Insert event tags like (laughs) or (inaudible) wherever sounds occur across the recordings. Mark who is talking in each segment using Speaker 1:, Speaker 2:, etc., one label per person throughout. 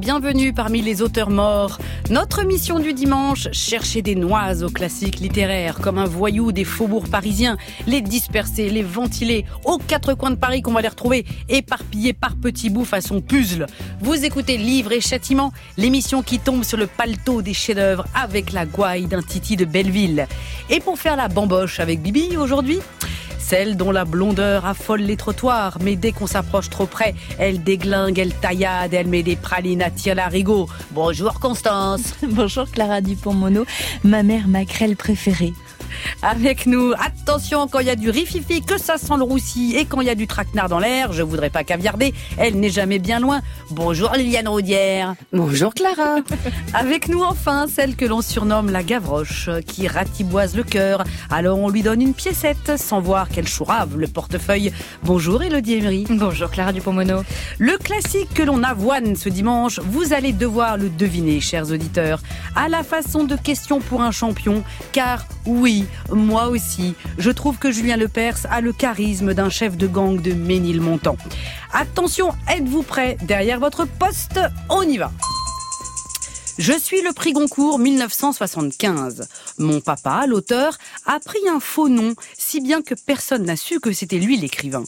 Speaker 1: Bienvenue parmi les auteurs morts. Notre mission du dimanche, chercher des noises aux classiques littéraires, comme un voyou des faubourgs parisiens, les disperser, les ventiler, aux quatre coins de Paris qu'on va les retrouver, éparpillés par petits bouts façon puzzle. Vous écoutez Livre et Châtiment, l'émission qui tombe sur le paletot des chefs-d'œuvre avec la gouaille d'un titi de Belleville. Et pour faire la bamboche avec Bibi aujourd'hui, celle dont la blondeur affole les trottoirs, mais dès qu'on s'approche trop près, elle déglingue, elle taillade, elle met des pralines à tir larigot. Bonjour Constance. (laughs)
Speaker 2: Bonjour Clara Dupont-Mono, ma mère maquerelle préférée
Speaker 1: avec nous. Attention, quand il y a du rififi, que ça sent le roussi et quand il y a du traquenard dans l'air, je voudrais pas caviarder, elle n'est jamais bien loin. Bonjour Liliane Roudière.
Speaker 3: Bonjour Clara. (laughs)
Speaker 1: avec nous enfin, celle que l'on surnomme la Gavroche, qui ratiboise le cœur. Alors on lui donne une piécette sans voir qu'elle chourave le portefeuille. Bonjour Elodie Emery.
Speaker 2: Bonjour Clara Dupont-Mono.
Speaker 1: Le classique que l'on avoine ce dimanche, vous allez devoir le deviner, chers auditeurs, à la façon de question pour un champion, car oui, moi aussi, je trouve que Julien Lepers a le charisme d'un chef de gang de Ménilmontant. Attention, êtes-vous prêts Derrière votre poste, on y va je suis le prix Goncourt 1975. Mon papa, l'auteur, a pris un faux nom, si bien que personne n'a su que c'était lui l'écrivain.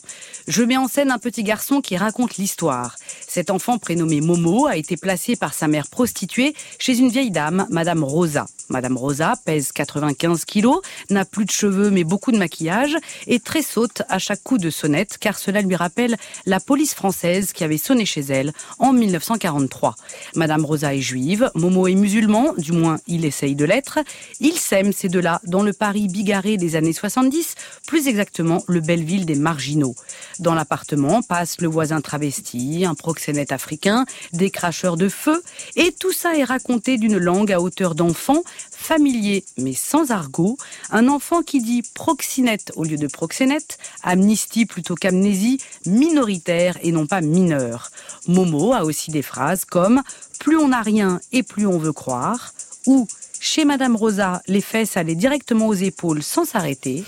Speaker 1: Je mets en scène un petit garçon qui raconte l'histoire. Cet enfant prénommé Momo a été placé par sa mère prostituée chez une vieille dame, Madame Rosa. Madame Rosa pèse 95 kilos, n'a plus de cheveux mais beaucoup de maquillage et très saute à chaque coup de sonnette car cela lui rappelle la police française qui avait sonné chez elle en 1943. Madame Rosa est juive, Momo est musulman, du moins il essaye de l'être. Ils s'aiment ces deux-là dans le Paris bigarré des années 70, plus exactement le Belleville des Marginaux. Dans l'appartement passe le voisin travesti, un proxénète africain, des cracheurs de feu, et tout ça est raconté d'une langue à hauteur d'enfant, familier mais sans argot, un enfant qui dit proxénète au lieu de proxénète, amnistie plutôt qu'amnésie, minoritaire et non pas mineur. Momo a aussi des phrases comme plus on n'a rien et plus on veut croire, ou chez Madame Rosa, les fesses allaient directement aux épaules sans s'arrêter.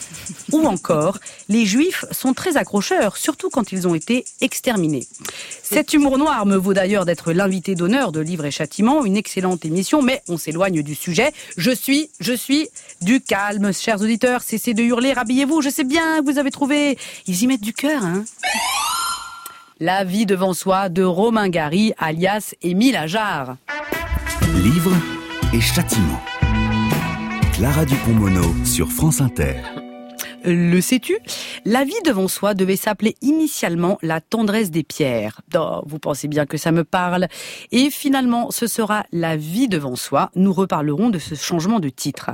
Speaker 1: Ou encore, les Juifs sont très accrocheurs, surtout quand ils ont été exterminés. Cet humour noir me vaut d'ailleurs d'être l'invité d'honneur de Livre et Châtiment, une excellente émission, mais on s'éloigne du sujet. Je suis, je suis du calme, chers auditeurs. Cessez de hurler, rhabillez-vous. Je sais bien, vous avez trouvé. Ils y mettent du cœur, hein. La vie devant soi de Romain Gary, alias Émile Ajar.
Speaker 4: Livre et châtiment. Clara Dupont-Mono sur France Inter.
Speaker 1: Le sais-tu? La vie devant soi devait s'appeler initialement La tendresse des pierres. Vous pensez bien que ça me parle. Et finalement, ce sera La vie devant soi. Nous reparlerons de ce changement de titre.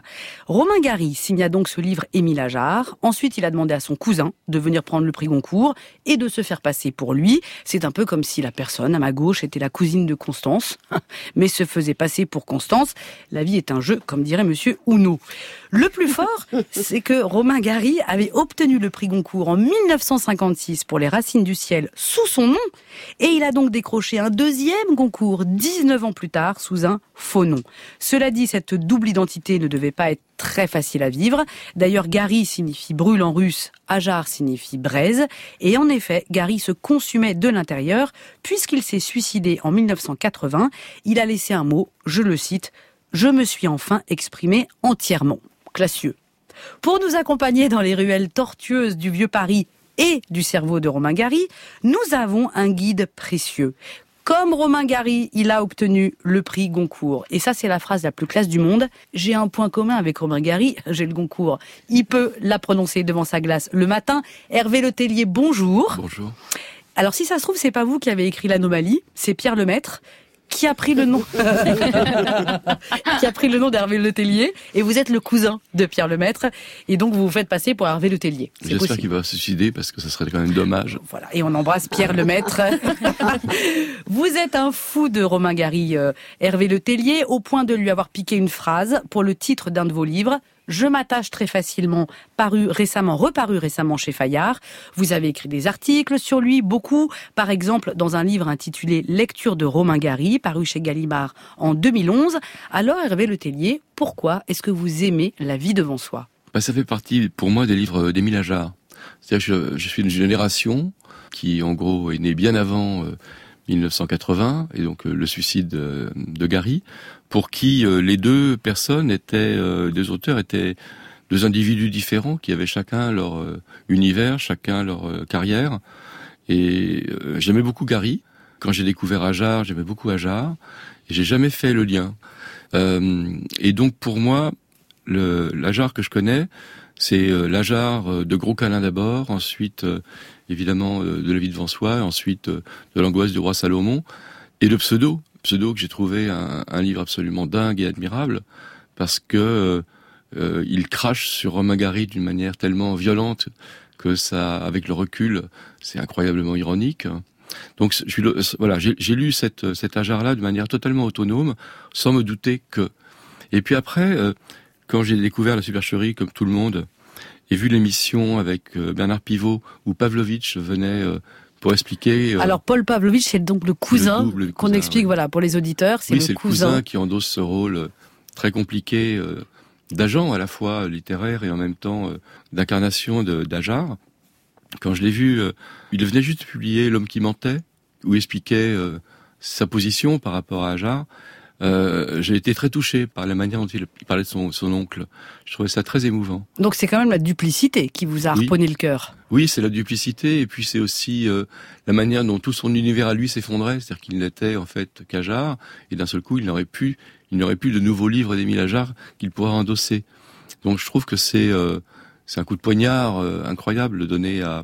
Speaker 1: Romain Gary signa donc ce livre Émile Ajar. Ensuite, il a demandé à son cousin de venir prendre le prix Goncourt et de se faire passer pour lui. C'est un peu comme si la personne à ma gauche était la cousine de Constance, (laughs) mais se faisait passer pour Constance. La vie est un jeu, comme dirait monsieur Ouno. Le plus fort, c'est que Romain Gary avait obtenu le prix Goncourt en 1956 pour Les Racines du Ciel sous son nom, et il a donc décroché un deuxième Goncourt 19 ans plus tard sous un faux nom. Cela dit, cette double identité ne devait pas être très facile à vivre. D'ailleurs, Gary signifie brûle en russe, Ajar signifie braise, et en effet, Gary se consumait de l'intérieur, puisqu'il s'est suicidé en 1980, il a laissé un mot, je le cite, je me suis enfin exprimé entièrement. Classieux. Pour nous accompagner dans les ruelles tortueuses du vieux Paris et du cerveau de Romain Gary, nous avons un guide précieux. Comme Romain Gary, il a obtenu le prix Goncourt. Et ça, c'est la phrase la plus classe du monde. J'ai un point commun avec Romain Gary, (laughs) j'ai le Goncourt. Il peut la prononcer devant sa glace le matin. Hervé Letellier, bonjour.
Speaker 5: Bonjour.
Speaker 1: Alors si ça se trouve, c'est pas vous qui avez écrit l'anomalie, c'est Pierre Lemaître qui a pris le nom (laughs) qui a pris le nom d'Hervé Letellier et vous êtes le cousin de Pierre Lemaître et donc vous vous faites passer pour Hervé Letellier.
Speaker 5: J'espère qu'il va se suicider parce que ça serait quand même dommage.
Speaker 1: Voilà et on embrasse Pierre Lemaître. (laughs) vous êtes un fou de Romain Gary, euh, Hervé Letellier, au point de lui avoir piqué une phrase pour le titre d'un de vos livres. Je m'attache très facilement, paru récemment, reparu récemment chez Fayard. Vous avez écrit des articles sur lui, beaucoup. Par exemple, dans un livre intitulé Lecture de Romain Gary, paru chez Gallimard en 2011. Alors, Hervé Letellier, pourquoi est-ce que vous aimez la vie devant soi?
Speaker 5: Bah, Ça fait partie, pour moi, des livres d'Émile Ajar. C'est-à-dire que je, suis d'une génération qui, en gros, est née bien avant... Euh, 1980, et donc le suicide de, Gary, pour qui les deux personnes étaient, deux auteurs étaient deux individus différents qui avaient chacun leur univers, chacun leur carrière. Et j'aimais beaucoup Gary. Quand j'ai découvert Ajar, j'aimais beaucoup Ajar. Et j'ai jamais fait le lien. et donc pour moi, le l'Ajar que je connais, c'est euh, l'Ajar euh, de Gros Câlin d'abord, ensuite euh, évidemment de la vie devant soi, ensuite de l'angoisse du roi Salomon, et le pseudo, pseudo que j'ai trouvé un, livre absolument dingue et admirable, parce que il crache sur Romain Gary d'une manière tellement violente que ça, avec le recul, c'est incroyablement ironique. Donc je voilà, j'ai lu cette, cet ajar-là de manière totalement autonome, sans me douter que. Et puis après, quand j'ai découvert la supercherie, comme tout le monde, et vu l'émission avec euh, Bernard Pivot, où Pavlovitch venait euh, pour expliquer.
Speaker 1: Euh, Alors Paul Pavlovitch, c'est donc le cousin, qu'on explique, voilà, pour les auditeurs,
Speaker 5: c'est le, cousin. qui endosse ce rôle très compliqué d'agent à la fois littéraire et en même temps d'incarnation d'Ajar. Quand je l'ai vu, il venait juste de publier L'homme qui mentait, où il expliquait sa position par rapport à Ajar. Euh, j'ai été très touché par la manière dont il, parlait de son, son, oncle. Je trouvais ça très émouvant.
Speaker 1: Donc c'est quand même la duplicité qui vous a harponné le cœur.
Speaker 5: Oui, c'est la duplicité et puis c'est aussi euh, la manière dont tout son univers à lui s'effondrait, c'est-à-dire qu'il n'était en fait qu'Ajar et d'un seul coup il n'aurait plus, il n'aurait plus de nouveaux livres d'Émile Ajar qu'il pourra endosser. Donc je trouve que c'est euh, c'est un coup de poignard euh, incroyable de donner à,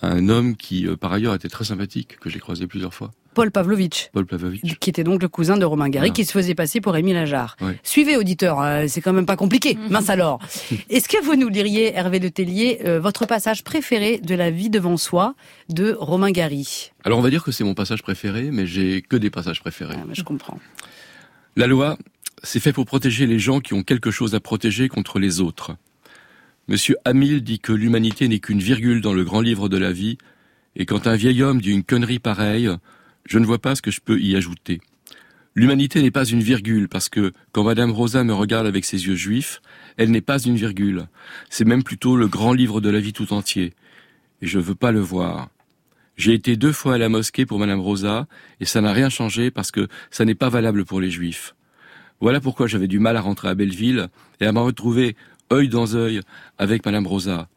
Speaker 5: à un homme qui par ailleurs était très sympathique que j'ai croisé plusieurs fois.
Speaker 1: Paul Pavlovitch.
Speaker 5: Paul Pavlovitch.
Speaker 1: Qui était donc le cousin de Romain Gary, qui se faisait passer pour Émile Ajar. Suivez, auditeur, euh, c'est quand même pas compliqué. (laughs) Mince alors. Est-ce que vous nous liriez, Hervé de Tellier, euh, votre passage préféré de La vie devant soi de Romain Gary?
Speaker 5: Alors on va dire que c'est mon passage préféré, mais j'ai que des passages préférés.
Speaker 1: Ah, je comprends.
Speaker 5: La loi, c'est fait pour protéger les gens qui ont quelque chose à protéger contre les autres. Monsieur Hamil dit que l'humanité n'est qu'une virgule dans le grand livre de la vie, et quand un vieil homme dit une connerie pareille, je ne vois pas ce que je peux y ajouter. L'humanité n'est pas une virgule, parce que quand Madame Rosa me regarde avec ses yeux juifs, elle n'est pas une virgule. C'est même plutôt le grand livre de la vie tout entier. Et je ne veux pas le voir. J'ai été deux fois à la mosquée pour Madame Rosa, et ça n'a rien changé parce que ça n'est pas valable pour les juifs. Voilà pourquoi j'avais du mal à rentrer à Belleville et à m'en retrouver œil dans œil avec Madame Rosa.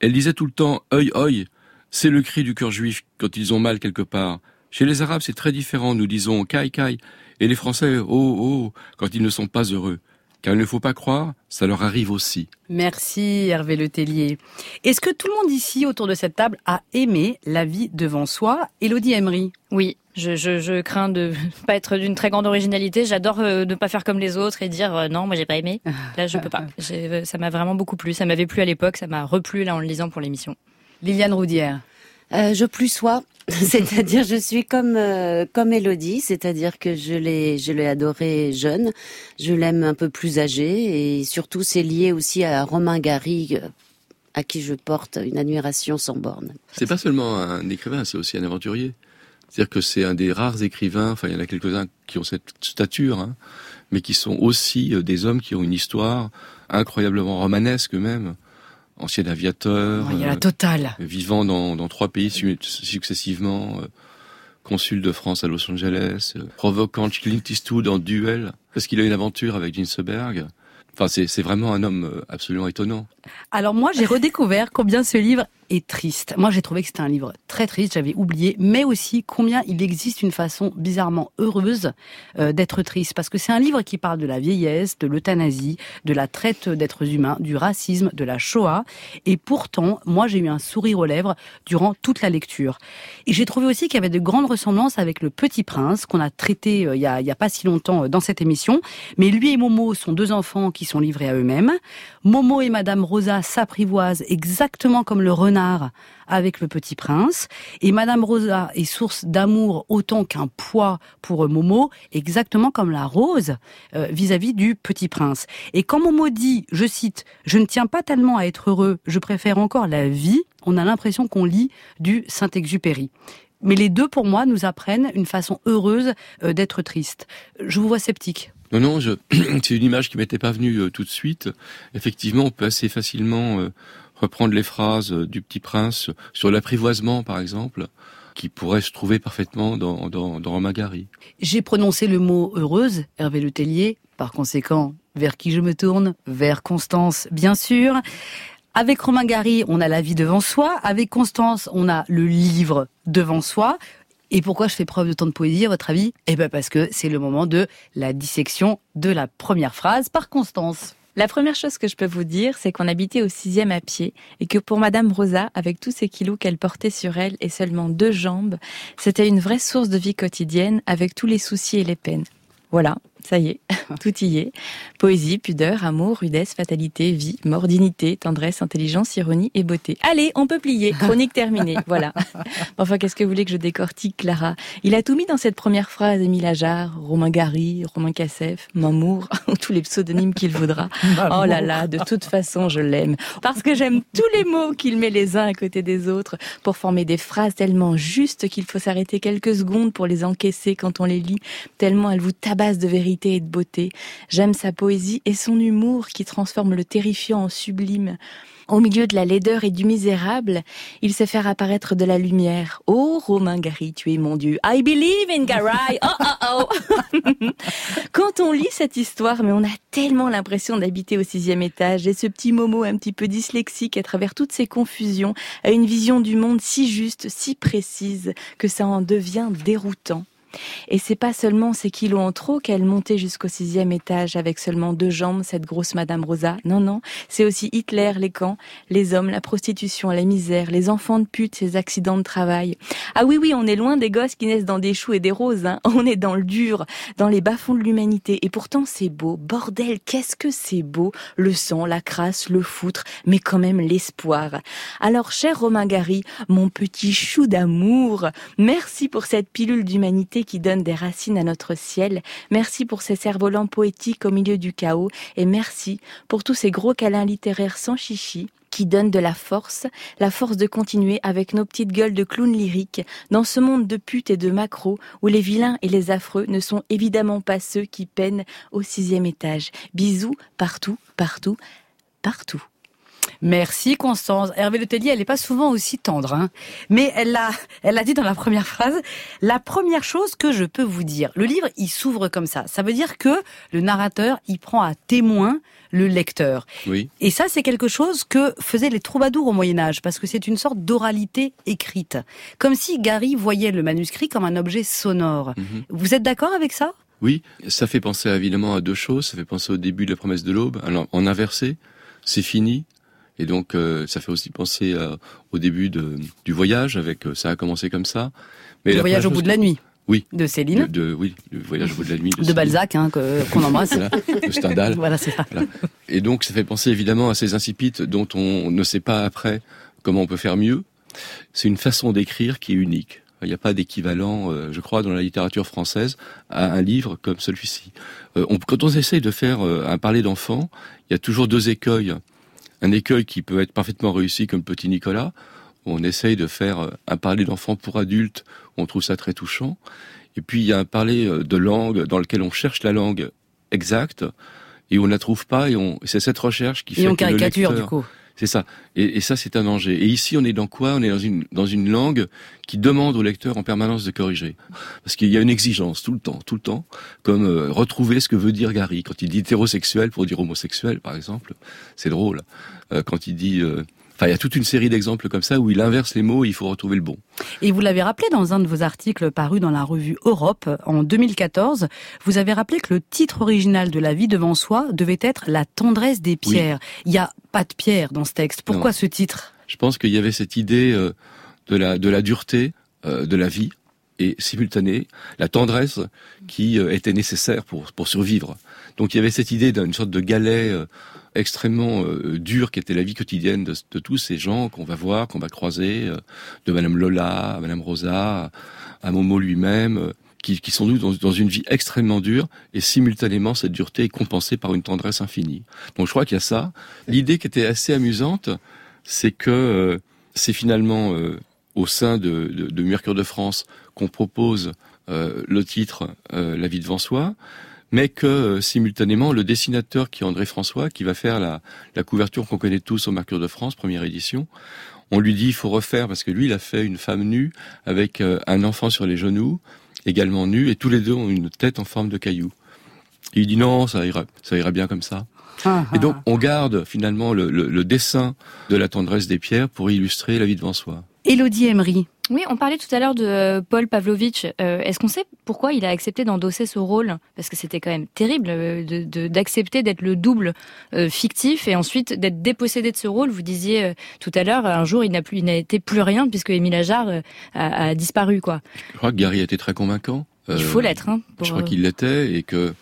Speaker 5: Elle disait tout le temps œil œil. C'est le cri du cœur juif quand ils ont mal quelque part. Chez les Arabes, c'est très différent. Nous disons kai kai. Et les Français, oh oh, quand ils ne sont pas heureux. Car il ne faut pas croire, ça leur arrive aussi.
Speaker 1: Merci Hervé Letellier. Est-ce que tout le monde ici autour de cette table a aimé La vie devant soi? Elodie Emery
Speaker 2: Oui, je, je, crains de (laughs) pas être d'une très grande originalité. J'adore euh, ne pas faire comme les autres et dire euh, non, moi j'ai pas aimé. Là, je peux pas. (laughs) Euh, ça m'a vraiment beaucoup plu. Ça m'avait plu à l'époque, ça m'a replu là en le lisant pour l'émission.
Speaker 1: Liliane Roudière.
Speaker 3: je plus sois. (laughs) c'est-à-dire je suis comme euh, comme Elodie, c'est-à-dire que je l'ai je l'ai adoré jeune, je l'aime un peu plus âgé et surtout c'est lié aussi à Romain Gary euh, à qui je porte une admiration sans borne.
Speaker 5: C'est pas seulement un écrivain, c'est aussi un aventurier. C'est-à-dire que c'est un des rares écrivains, enfin il y en a quelques-uns qui ont cette stature, hein, mais qui sont aussi euh, des hommes qui ont une histoire incroyablement romanesque même ancien aviateur.
Speaker 1: il y a la totale.
Speaker 5: Euh, vivant dans, dans, trois pays successivement, euh, consul de France à Los Angeles, euh, provoquant Clint Eastwood en duel, parce qu'il a une aventure avec Ginsberg. Enfin, c'est vraiment un homme absolument étonnant.
Speaker 1: Alors moi, j'ai redécouvert combien ce livre est triste. Moi, j'ai trouvé que c'était un livre très triste, j'avais oublié, mais aussi combien il existe une façon bizarrement heureuse euh, d'être triste. Parce que c'est un livre qui parle de la vieillesse, de l'euthanasie, de la traite d'êtres humains, du racisme, de la Shoah. Et pourtant, moi, j'ai eu un sourire aux lèvres durant toute la lecture. Et j'ai trouvé aussi qu'il y avait de grandes ressemblances avec Le Petit Prince, qu'on a traité euh, il, y a, il y a pas si longtemps euh, dans cette émission. Mais lui et Momo sont deux enfants qui sont livrés à eux-mêmes. Momo et Madame Rosa s'apprivoisent exactement comme le renard avec le petit prince. Et Madame Rosa est source d'amour autant qu'un poids pour Momo, exactement comme la rose euh, vis-à-vis du petit prince. Et quand Momo dit, je cite, je ne tiens pas tellement à être heureux, je préfère encore la vie, on a l'impression qu'on lit du Saint-Exupéry. Mais les deux, pour moi, nous apprennent une façon heureuse euh, d'être triste. Je vous vois sceptique.
Speaker 5: Non, non, (clears throat) c'est une image qui m'était pas venue euh, tout de suite. Effectivement, on peut assez facilement reprendre les phrases du Petit Prince sur l'apprivoisement, par exemple, qui pourrait se trouver parfaitement dans, dans, dans Romain Gary.
Speaker 1: J'ai prononcé le mot heureuse, Hervé Le Tellier, par conséquent, vers qui je me tourne? Vers Constance, bien sûr. Avec Romain Gary, on a la vie devant soi. Avec Constance, on a le livre devant soi. Et pourquoi je fais preuve de tant de poésie, à votre avis? Eh bien parce que c'est le moment de la dissection de la première phrase par Constance.
Speaker 6: La première chose que je peux vous dire, c'est qu'on habitait au sixième à pied et que pour Madame Rosa, avec tous ces kilos qu'elle portait sur elle et seulement deux jambes, c'était une vraie source de vie quotidienne avec tous les soucis et les peines. Voilà, ça y est, (laughs) tout y est. Poésie, pudeur, amour, rudesse, fatalité, vie, mort, dignité, tendresse, intelligence, ironie et beauté. Allez, on peut plier. Chronique terminée. (laughs) Voilà. Enfin, qu'est-ce que vous voulez que je décortique, Clara? Il a tout mis dans cette première phrase. Émile Ajar, Romain Gary, Romain Cassef, Mamour, (laughs) tous les pseudonymes qu'il voudra. Oh là là, de toute façon, je l'aime. Parce que j'aime tous les mots qu'il met les uns à côté des autres pour former des phrases tellement justes qu'il faut s'arrêter quelques secondes pour les encaisser quand on les lit, tellement elles vous tabassent de vérité et de beauté. J'aime sa poésie et son humour qui transforme le terrifiant en sublime. Au milieu de la laideur et du misérable, il sait faire apparaître de la lumière. Oh, Romain Gary, tu es mon Dieu. I believe in Gary. Oh, oh, oh. (laughs) Quand on lit cette histoire, mais on a tellement l'impression d'habiter au sixième étage et ce petit Momo un petit peu dyslexique à travers toutes ces confusions a une vision du monde si juste, si précise que ça en devient déroutant. Et c'est pas seulement ces kilos en trop qu'elle montait jusqu'au sixième étage avec seulement deux jambes, cette grosse Madame Rosa. Non, non. C'est aussi Hitler, les camps, les hommes, la prostitution, la misère, les enfants de pute, ces accidents de travail. Ah oui, oui, on est loin des gosses qui naissent dans des choux et des roses. Hein. (laughs) On est dans le dur, dans les bas-fonds de l'humanité. Et pourtant, c'est beau. Bordel, qu'est-ce que c'est beau. Le sang, la crasse, le foutre, mais quand même l'espoir. Alors, cher Romain Gary, mon petit chou d'amour, merci pour cette pilule d'humanité qui donne des racines à notre ciel. Merci pour ces cerfs-volants poétiques au milieu du chaos. Et merci pour tous ces gros câlins littéraires sans chichi qui donnent de la force, la force de continuer avec nos petites gueules de clowns lyriques dans ce monde de putes et de macros où les vilains et les affreux ne sont évidemment pas ceux qui peinent au sixième étage. Bisous partout, partout, partout.
Speaker 1: Merci Constance. Hervé Le Tellier, elle n'est pas souvent aussi tendre, hein. mais elle l'a, elle a dit dans la première phrase. La première chose que je peux vous dire, le livre, il s'ouvre comme ça. Ça veut dire que le narrateur, il prend à témoin le lecteur.
Speaker 5: Oui.
Speaker 1: Et ça, c'est quelque chose que faisaient les troubadours au Moyen Âge, parce que c'est une sorte d'oralité écrite, comme si Gary voyait le manuscrit comme un objet sonore.
Speaker 5: Mhm.
Speaker 1: Vous êtes d'accord avec ça?
Speaker 5: Oui, ça fait penser évidemment à deux choses. Ça fait penser au début de la promesse de l'aube. Alors, en inversé, c'est fini, et donc, euh, ça fait aussi penser euh, au début de, du voyage, avec euh, ça a commencé comme ça.
Speaker 1: Mais le voyage au bout de la nuit.
Speaker 5: Oui.
Speaker 1: De Céline.
Speaker 5: De, oui, le voyage au bout de la nuit.
Speaker 1: De, Balzac, hein, qu'on (laughs) embrasse.
Speaker 5: voilà, de Stendhal.
Speaker 1: voilà, c'est ça. Voilà.
Speaker 5: Et donc, ça fait penser évidemment à ces incipites dont on ne sait pas après comment on peut faire mieux. C'est une façon d'écrire qui est unique. Il n'y a pas d'équivalent, euh, je crois, dans la littérature française à un livre comme celui-ci. Euh, on, quand on essaye de faire euh, un parler d'enfant, il y a toujours deux écueils un écueil qui peut être parfaitement réussi comme Petit Nicolas, où on essaye de faire euh, un parler d'enfant pour adultes, où on trouve ça très touchant. Et puis il y a un parler euh, de langue dans lequel on cherche la langue exacte et on ne la trouve pas et on c'est cette recherche qui
Speaker 1: et
Speaker 5: fait
Speaker 1: on
Speaker 5: que le
Speaker 1: caricature
Speaker 5: lecteur,
Speaker 1: du coup.
Speaker 5: C'est ça. Et, ça, c'est un danger. Et ici, on est dans quoi? On est dans une dans une langue qui demande au lecteur en permanence de corriger, parce qu'il y a une exigence tout le temps, tout le temps, comme euh, retrouver ce que veut dire Gary quand il dit hétérosexuel pour dire homosexuel, par exemple. C'est drôle. Euh, quand il dit euh, Enfin, il y a toute une série d'exemples comme ça où il inverse les mots et il faut retrouver le bon.
Speaker 1: Et vous l'avez rappelé dans un de vos articles parus dans la revue Europe en 2014, vous avez rappelé que le titre original de La vie devant soi devait être La tendresse des pierres. Oui. Il n'y a pas de pierre dans ce texte. Pourquoi
Speaker 5: non.
Speaker 1: ce titre?
Speaker 5: Je pense qu'il y avait cette idée euh, de la de la dureté euh, de la vie et simultanée la tendresse qui euh, était nécessaire pour pour survivre. Donc il y avait cette idée d'une sorte de galet extrêmement euh, dur qui était la vie quotidienne de, tous ces gens qu'on va voir, qu'on va croiser, euh, de Madame Lola, à Madame Rosa, à Momo lui-même, euh, qui, sont dans, dans, une vie extrêmement dure et simultanément cette dureté est compensée par une tendresse infinie. Donc je crois qu'il y a ça. L'idée qui était assez amusante, c'est que euh, c'est finalement au sein de, de, de, Mercure de France qu'on propose le titre La vie devant soi mais que euh, simultanément le dessinateur qui est André François, qui va faire la, la couverture qu'on connaît tous au Mercure de France, première édition, on lui dit il faut refaire parce que lui il a fait une femme nue avec euh, un enfant sur les genoux, également nu, et tous les deux ont une tête en forme de caillou. il dit non, ça ira, ça ira bien comme ça.
Speaker 1: Ah,
Speaker 5: Et donc
Speaker 1: ah.
Speaker 5: on garde finalement le, le- le dessin de la tendresse des pierres pour illustrer la vie devant soi.
Speaker 1: Élodie Emery.
Speaker 2: Oui, on parlait tout à l'heure de euh, Paul Pavlovitch. Euh, Est-ce qu'on sait pourquoi il a accepté d'endosser ce rôle? Parce que c'était quand même terrible euh, de- de- d'accepter d'être le double euh, fictif et ensuite d'être dépossédé de ce rôle. Vous disiez euh, tout à l'heure, un jour, il n'a plus, il n'a été plus rien puisque Émile Ajar euh, a, a disparu. Quoi.
Speaker 5: Je crois que Gary a été très convaincant.
Speaker 2: Il faut l'être. Hein, pour,
Speaker 5: Je crois qu'il l'était et que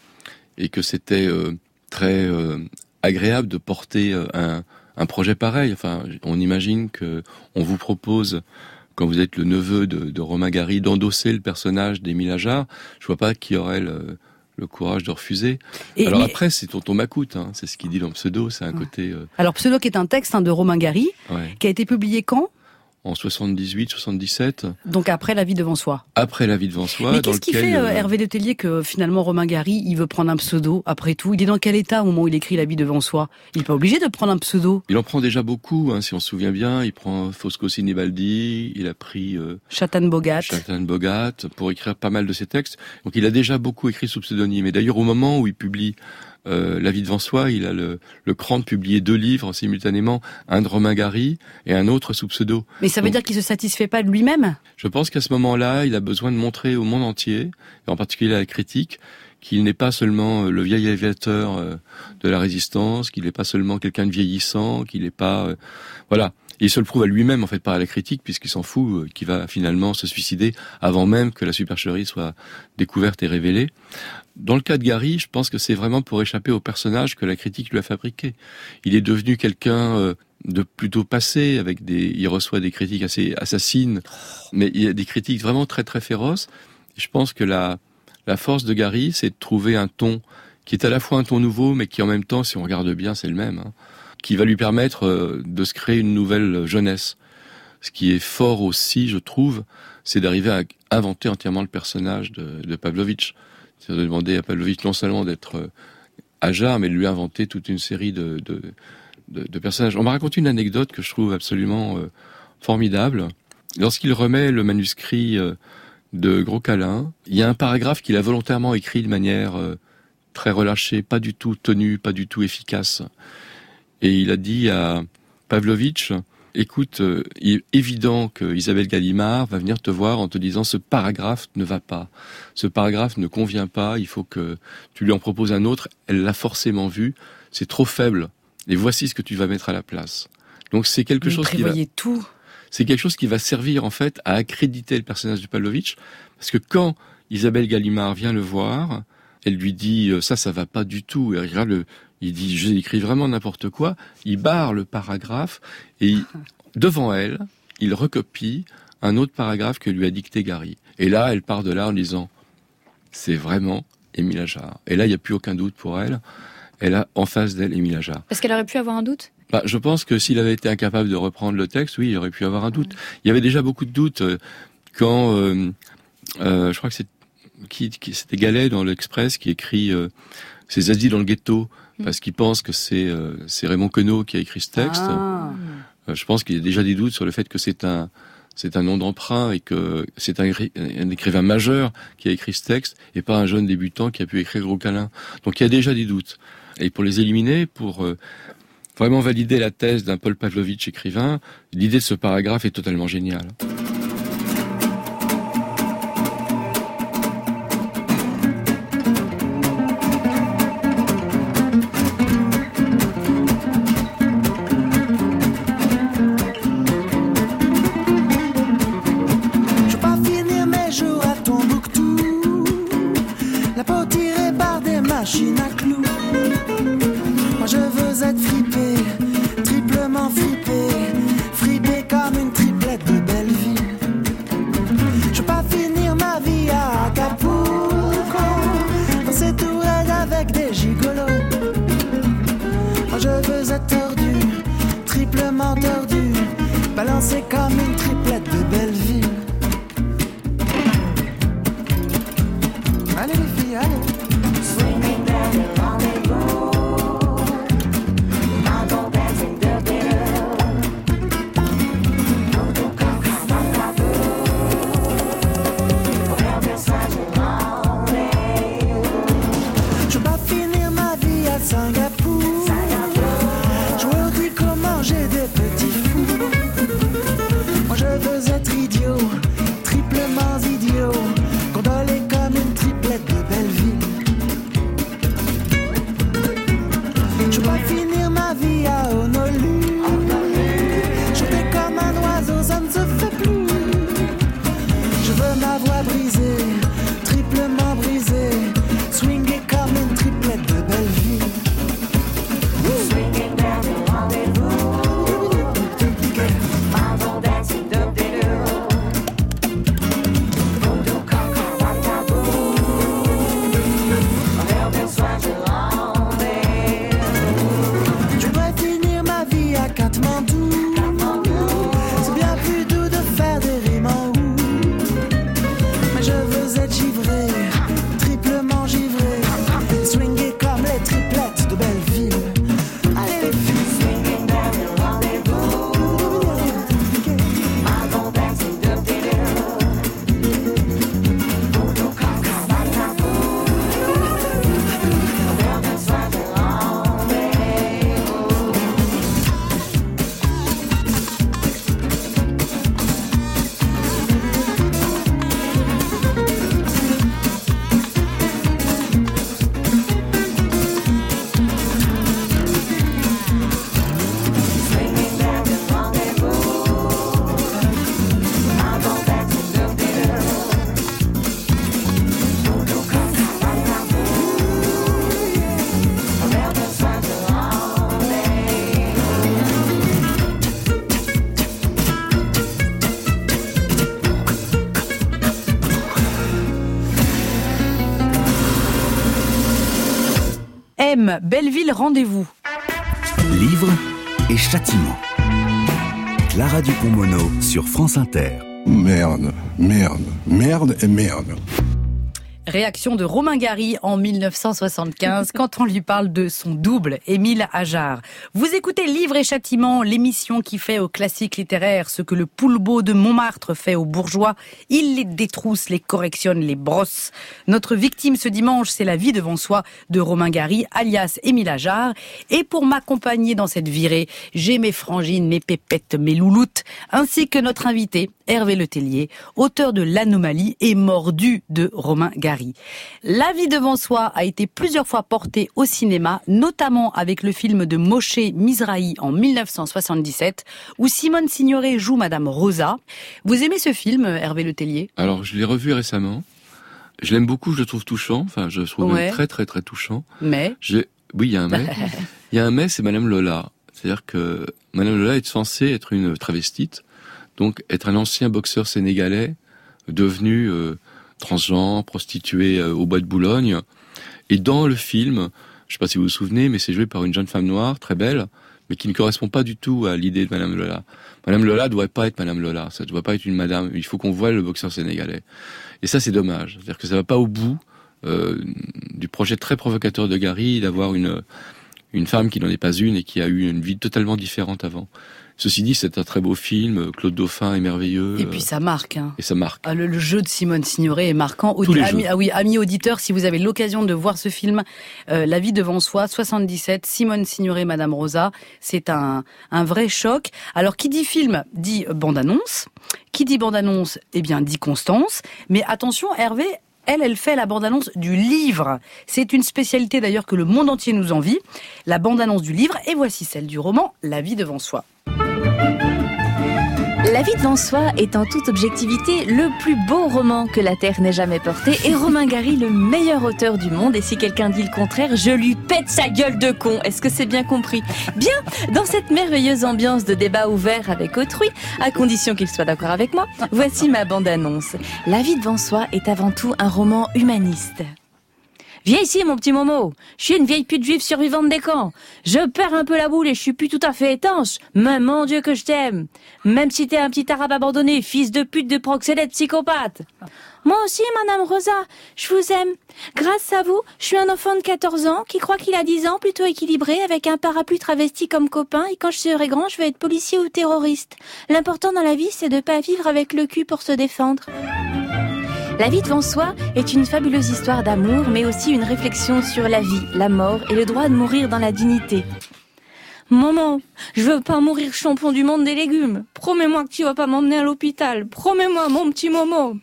Speaker 5: et que c'était euh, très euh, agréable de porter euh, un, un projet pareil. Enfin, on imagine que on vous propose quand vous êtes le neveu de, de Romain Gary d'endosser le personnage d'Émile Ajar. Je vois pas qui aurait le, le courage de refuser.
Speaker 1: Et-
Speaker 5: Alors
Speaker 1: mais-
Speaker 5: après, c'est Tonton Macoute, hein, c'est ce qu'il dit dans Pseudo, c'est un
Speaker 1: Ouais.
Speaker 5: côté euh,
Speaker 1: alors Pseudo qui est un texte hein, de Romain Gary
Speaker 5: ouais,
Speaker 1: qui a été publié quand?
Speaker 5: En 78, 77,
Speaker 1: Donc après La vie devant soi.
Speaker 5: après La vie devant soi.
Speaker 1: Mais qu'est-ce qui fait euh,
Speaker 5: euh,
Speaker 1: Hervé Letellier que finalement Romain Gary il veut prendre un pseudo après tout? Il est dans quel état au moment où il écrit La vie devant soi? Il est pas obligé de prendre un pseudo.
Speaker 5: Il en prend déjà beaucoup, hein, si on se souvient bien. Il prend Fosco Sinibaldi, il a pris euh,
Speaker 1: Chatan Bogat.
Speaker 5: Bogat pour écrire pas mal de ses textes. Donc il a déjà beaucoup écrit sous pseudonyme. Et d'ailleurs au moment où il publie euh, La vie devant soi, il a le, le cran de publier deux livres simultanément, un de Romain Gary et un autre sous pseudo.
Speaker 1: Mais ça veut
Speaker 5: Donc-
Speaker 1: dire qu'il se satisfait pas de lui-même?
Speaker 5: Je pense qu'à ce moment-là, il a besoin de montrer au monde entier, et en particulier à la critique, qu'il n'est pas seulement euh, le vieil aviateur euh, de la résistance, qu'il n'est pas seulement quelqu'un de vieillissant, qu'il n'est pas... euh, voilà. Il se le prouve à lui-même, en fait, pas à la critique, puisqu'il s'en fout, qu'il va finalement se suicider avant même que la supercherie soit découverte et révélée. Dans le cas de Gary, je pense que c'est vraiment pour échapper au personnage que la critique lui a fabriqué. Il est devenu quelqu'un de plutôt passé, avec des, il reçoit des critiques assez assassines, mais il y a des critiques vraiment très très féroces. Je pense que la, la force de Gary, c'est de trouver un ton qui est à la fois un ton nouveau, mais qui en même temps, si on regarde bien, c'est le même, hein, qui va lui permettre euh, de se créer une nouvelle jeunesse. Ce qui est fort aussi, je trouve, c'est d'arriver à inventer entièrement le personnage de, Pavlovitch. C'est de demander à Pavlovitch non seulement d'être euh, Ajar, mais de lui inventer toute une série de, personnages. On m'a raconté une anecdote que je trouve absolument euh, formidable. Lorsqu'il remet le manuscrit euh, de Gros Câlin, il y a un paragraphe qu'il a volontairement écrit de manière euh, très relâchée, pas du tout tenue, pas du tout efficace. Et il a dit à Pavlovitch, écoute, euh, il est évident que Isabelle Gallimard va venir te voir en te disant ce paragraphe ne va pas, ce paragraphe ne convient pas, il faut que tu lui en proposes un autre, elle l'a forcément vu, c'est trop faible, et voici ce que tu vas mettre à la place. Donc c'est quelque
Speaker 1: Vous
Speaker 5: chose qui va,
Speaker 1: tout.
Speaker 5: C'est quelque chose qui va servir en fait à accréditer le personnage de Pavlovitch, parce que quand Isabelle Gallimard vient le voir, elle lui dit euh, ça, ça va pas du tout. Et il regarde le, il dit j'ai écrit vraiment n'importe quoi. Il barre le paragraphe et il- (laughs) devant elle, il recopie un autre paragraphe que lui a dicté Gary. Et là, elle part de là en disant c'est vraiment Émile Ajar. Et là, il n'y a plus aucun doute pour elle. Elle a en face d'elle Émile Ajar.
Speaker 2: Parce qu'elle aurait pu avoir un doute?
Speaker 5: Bah, je pense que s'il avait été incapable de reprendre le texte, oui, il aurait pu avoir un doute. Il y avait déjà beaucoup de doutes euh, quand, euh, euh, je crois que c'est qui, qui c'était Gallet dans l'Express qui écrit euh, c'est Zazie dans le ghetto parce qu'il pense que c'est euh, c'est Raymond Queneau qui a écrit ce texte.
Speaker 1: Ah.
Speaker 5: Euh, je pense qu'il y a déjà des doutes sur le fait que c'est un c'est un nom d'emprunt et que c'est un, un écrivain majeur qui a écrit ce texte et pas un jeune débutant qui a pu écrire Gros Câlin. Donc il y a déjà des doutes. Et pour les éliminer, pour euh, vraiment valider la thèse d'un Paul Pavlovitch écrivain, l'idée de ce paragraphe est totalement géniale.
Speaker 7: Belleville,
Speaker 1: rendez-vous.
Speaker 4: Livre et châtiment. Clara Dupont-Mono sur France Inter.
Speaker 8: Merde, merde, merde et merde.
Speaker 1: Réaction de Romain Gary en 1975 quand on lui parle de son double, Émile Ajar. Vous écoutez Livre et Châtiment, l'émission qui fait aux classiques littéraires ce que le poulbeau de Montmartre fait aux bourgeois. Il les détrousse, les correctionne, les brosse. Notre victime ce dimanche, c'est la vie devant soi de Romain Gary, alias Émile Ajar. Et pour m'accompagner dans cette virée, j'ai mes frangines, mes pépettes, mes louloutes, ainsi que notre invité, Hervé Letellier, auteur de L'Anomalie et mordu de Romain Gary. La vie devant soi a été plusieurs fois portée au cinéma, notamment avec le film de Moshe Mizrahi en 1977, où Simone Signoret joue Madame Rosa. Vous aimez ce film, Hervé Letellier
Speaker 5: Alors, je l'ai revu récemment. Je l'aime beaucoup, je le trouve touchant. Enfin, je le trouve
Speaker 1: Ouais.
Speaker 5: très, très, très touchant.
Speaker 1: Mais?
Speaker 5: Oui, il y a un mais. (laughs) Il y a un mais, c'est Madame Lola. C'est-à-dire que Madame Lola est censée être une travestite, donc être un ancien boxeur sénégalais devenu euh, transgenre, prostitué euh, au bois de Boulogne. Et dans le film, je sais pas si vous vous souvenez, mais c'est joué par une jeune femme noire, très belle, mais qui ne correspond pas du tout à l'idée de Madame Lola. Madame Lola ne doit pas être Madame Lola, ça ne doit pas être une Madame. Il faut qu'on voie le boxeur sénégalais. Et ça, c'est dommage. C'est-à-dire que ça va pas au bout euh, du projet très provocateur de Gary d'avoir une une femme qui n'en est pas une et qui a eu une vie totalement différente avant. Ceci dit, c'est un très beau film. Claude Dauphin est merveilleux.
Speaker 1: et puis ça marque. Hein.
Speaker 5: et ça marque.
Speaker 1: Ah, le, le jeu de Simone Signoret est marquant.
Speaker 5: Tous les
Speaker 1: Ami-
Speaker 5: jeux.
Speaker 1: ah oui, amis auditeurs, si vous avez l'occasion de voir ce film, euh, La vie devant soi, 77, Simone Signoret, Madame Rosa, c'est un, un vrai choc. Alors, qui dit film dit bande-annonce. Qui dit bande-annonce, eh bien, dit Constance. Mais attention, Hervé, elle, elle fait la bande-annonce du livre. C'est une spécialité d'ailleurs que le monde entier nous envie. La bande-annonce du livre, et voici celle du roman La vie devant soi.
Speaker 6: La vie devant soi est en toute objectivité le plus beau roman que la Terre n'ait jamais porté et Romain Gary le meilleur auteur du monde et si quelqu'un dit le contraire, je lui pète sa gueule de con. Est-ce que c'est bien compris? Bien, dans cette merveilleuse ambiance de débat ouvert avec autrui, à condition qu'il soit d'accord avec moi, voici ma bande-annonce. La vie devant soi est avant tout un roman humaniste. Viens ici, mon petit Momo. Je suis une vieille pute juive survivante des camps. Je perds un peu la boule et je suis plus tout à fait étanche. Mais mon Dieu que je t'aime. Même si t'es un petit arabe abandonné, fils de pute de proxénète psychopathe. Moi aussi, Madame Rosa, je vous aime. Grâce à vous, je suis un enfant de 14 ans qui croit qu'il a 10 ans, plutôt équilibré, avec un parapluie travesti comme copain, et quand je serai grand, je vais être policier ou terroriste. L'important dans la vie, c'est de pas vivre avec le cul pour se défendre. La vie devant soi est une fabuleuse histoire d'amour, mais aussi une réflexion sur la vie, la mort et le droit de mourir dans la dignité. Maman, je veux pas mourir champion du monde des légumes. Promets-moi que tu vas pas m'emmener à l'hôpital. Promets-moi, mon petit Momo.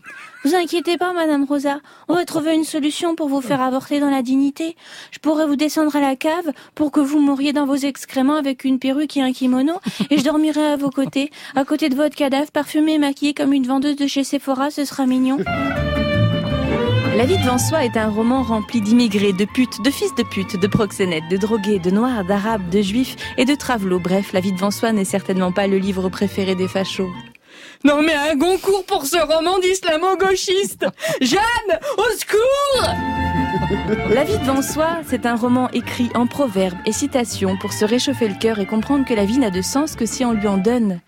Speaker 6: Vous inquiétez pas, Madame Rosa. On va trouver une solution pour vous faire avorter dans la dignité. Je pourrais vous descendre à la cave pour que vous mouriez dans vos excréments avec une perruque et un kimono, et je dormirai à vos côtés, à côté de votre cadavre, parfumé et maquillé comme une vendeuse de chez Sephora. Ce sera mignon. La vie devant soi est un roman rempli d'immigrés, de putes, de fils de putes, de proxénètes, de drogués, de noirs, d'arabes, de juifs et de travelots. Bref, La vie devant soi n'est certainement pas le livre préféré des fachos. Non mais un concours pour ce roman d'islamo-gauchiste (laughs) Jeanne, au secours La vie devant soi, c'est un roman écrit en proverbes et citations pour se réchauffer le cœur et comprendre que la vie n'a de sens que si on lui en donne.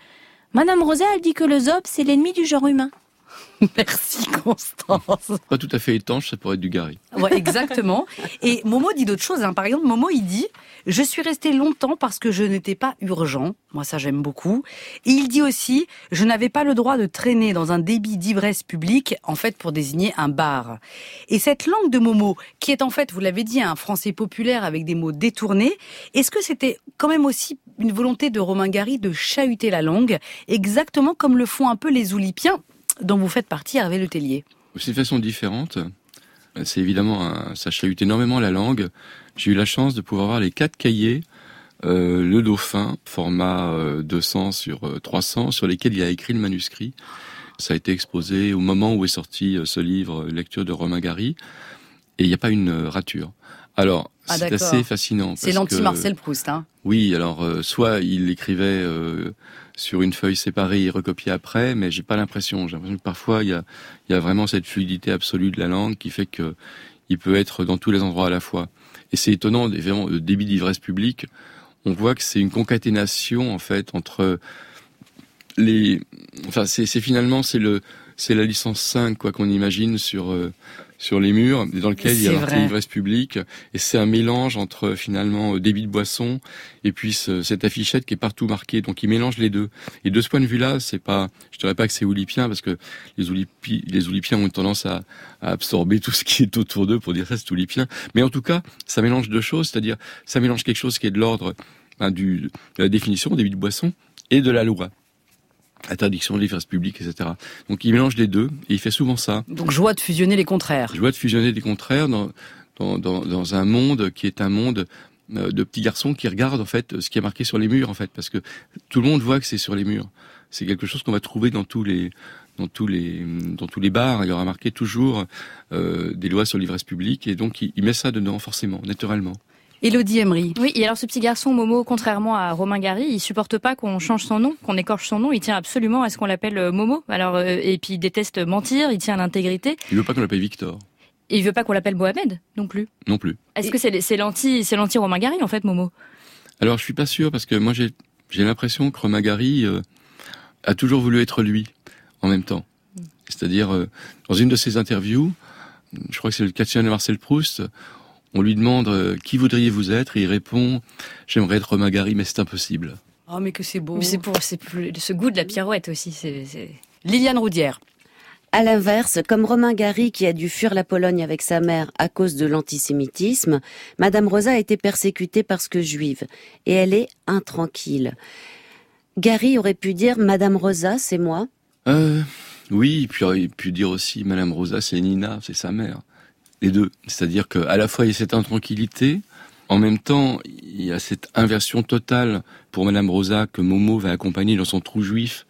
Speaker 6: Madame Rosa, elle dit que le zob, c'est l'ennemi du genre humain. (laughs)
Speaker 1: Merci Constance.
Speaker 5: Pas tout à fait étanche, ça pourrait être du Gary.
Speaker 1: Ouais, exactement. Et Momo dit d'autres choses. hein. Par exemple, Momo, il dit Je suis resté longtemps parce que je n'étais pas urgent. Moi, ça, j'aime beaucoup. Et il dit aussi Je n'avais pas le droit de traîner dans un débit d'ivresse publique, en fait, pour désigner un bar. Et cette langue de Momo, qui est en fait, vous l'avez dit, un français populaire avec des mots détournés, est-ce que c'était quand même aussi une volonté de Romain Gary de chahuter la langue, exactement comme le font un peu les Oulipiens, dont vous faites partie, Hervé Le Tellier
Speaker 5: C'est une façon différente. C'est évidemment, un, ça chahute énormément la langue. J'ai eu la chance de pouvoir voir les quatre cahiers, euh, le Dauphin, format euh, 200 sur euh, 300, sur lesquels il a écrit le manuscrit. Ça a été exposé au moment où est sorti euh, ce livre, euh, lecture de Romain Gary, et il n'y a pas une euh, rature. Alors,
Speaker 1: Ah,
Speaker 5: c'est assez fascinant.
Speaker 1: C'est l'anti-Marcel Proust, hein
Speaker 5: Oui, alors euh, soit il écrivait euh, sur une feuille séparée et recopiait après, mais j'ai pas l'impression. J'ai l'impression que parfois il y a, y a vraiment cette fluidité absolue de la langue qui fait que il peut être dans tous les endroits à la fois. Et c'est étonnant, évidemment, le débit d'ivresse publique, on voit que c'est une concaténation en fait entre les, enfin c'est finalement c'est le c'est la licence 5 quoi qu'on imagine sur euh, sur les murs dans lequel il y a l'ivresse publique. Et c'est un mélange entre finalement euh, débit de boisson et puis cette affichette qui est partout marquée. Donc il mélange les deux. Et de ce point de vue-là c'est pas je dirais pas que c'est oulipien parce que les oulipi, les oulipiens ont tendance à, à, absorber tout ce qui est autour d'eux pour dire ça c'est oulipien. Mais en tout cas ça mélange deux choses. C'est-à-dire ça mélange quelque chose qui est de l'ordre ben, du, de la définition débit de boisson et de la loi interdiction de l'ivresse publique, etc. Donc il mélange les deux et il fait souvent ça.
Speaker 1: Donc joie de fusionner les contraires.
Speaker 5: Joie de fusionner les contraires dans, dans, dans, dans un monde qui est un monde euh, de petits garçons qui regardent en fait ce qui est marqué sur les murs en fait parce que tout le monde voit que c'est sur les murs. C'est quelque chose qu'on va trouver dans tous les dans tous les dans tous les bars. Il y aura marqué toujours euh, des lois sur l'ivresse publique et donc il, il met ça dedans forcément, naturellement.
Speaker 1: Elodie Emery.
Speaker 2: Oui, et alors ce petit garçon Momo, contrairement à Romain Gary, il supporte pas qu'on change son nom, qu'on écorche son nom. Il tient absolument à ce qu'on l'appelle euh, Momo. Alors euh, et puis il déteste mentir, il tient à l'intégrité.
Speaker 5: Il veut pas qu'on l'appelle Victor.
Speaker 2: Et il veut pas qu'on l'appelle Mohamed non plus.
Speaker 5: Non plus.
Speaker 2: Est-ce que c'est l'anti c'est l'anti Romain Gary en fait Momo?
Speaker 5: Alors je suis pas sûr parce que moi j'ai j'ai l'impression que Romain Gary euh, a toujours voulu être lui en même temps. Hmm. C'est-à-dire dans une de ses interviews, je crois que c'est le quatrième de Marcel Proust, on lui demande euh, qui voudriez-vous être et il répond j'aimerais être Romain Gary mais c'est impossible.
Speaker 1: Oh mais que c'est beau.
Speaker 2: C'est pour c'est ce goût de la pirouette aussi. C'est
Speaker 1: Liliane Roudière.
Speaker 3: À l'inverse, comme Romain Gary qui a dû fuir la Pologne avec sa mère à cause de l'antisémitisme, Madame Rosa a été persécutée parce que juive et elle est intranquille. Gary aurait pu dire Madame Rosa, c'est moi?
Speaker 5: Euh, oui, puis il aurait pu dire aussi Madame Rosa, c'est Nina, c'est sa mère les deux. C'est-à-dire qu'à la fois il y a cette intranquillité, en même temps il y a cette inversion totale pour Madame Rosa que Momo va accompagner dans son trou juif.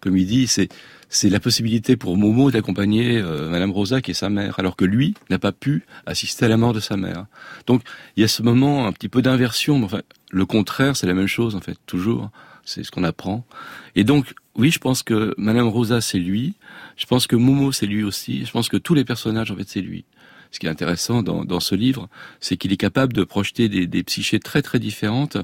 Speaker 5: Comme il dit, c'est c'est la possibilité pour Momo d'accompagner euh, Madame Rosa qui est sa mère, alors que lui n'a pas pu assister à la mort de sa mère. Donc il y a ce moment un petit peu d'inversion. Enfin, le contraire, c'est la même chose en fait, toujours. C'est ce qu'on apprend. Et donc oui, je pense que Madame Rosa c'est lui. Je pense que Momo c'est lui aussi. Je pense que tous les personnages en fait c'est lui ce qui est intéressant dans, dans ce livre, c'est qu'il est capable de projeter des, des, psychés très très différentes.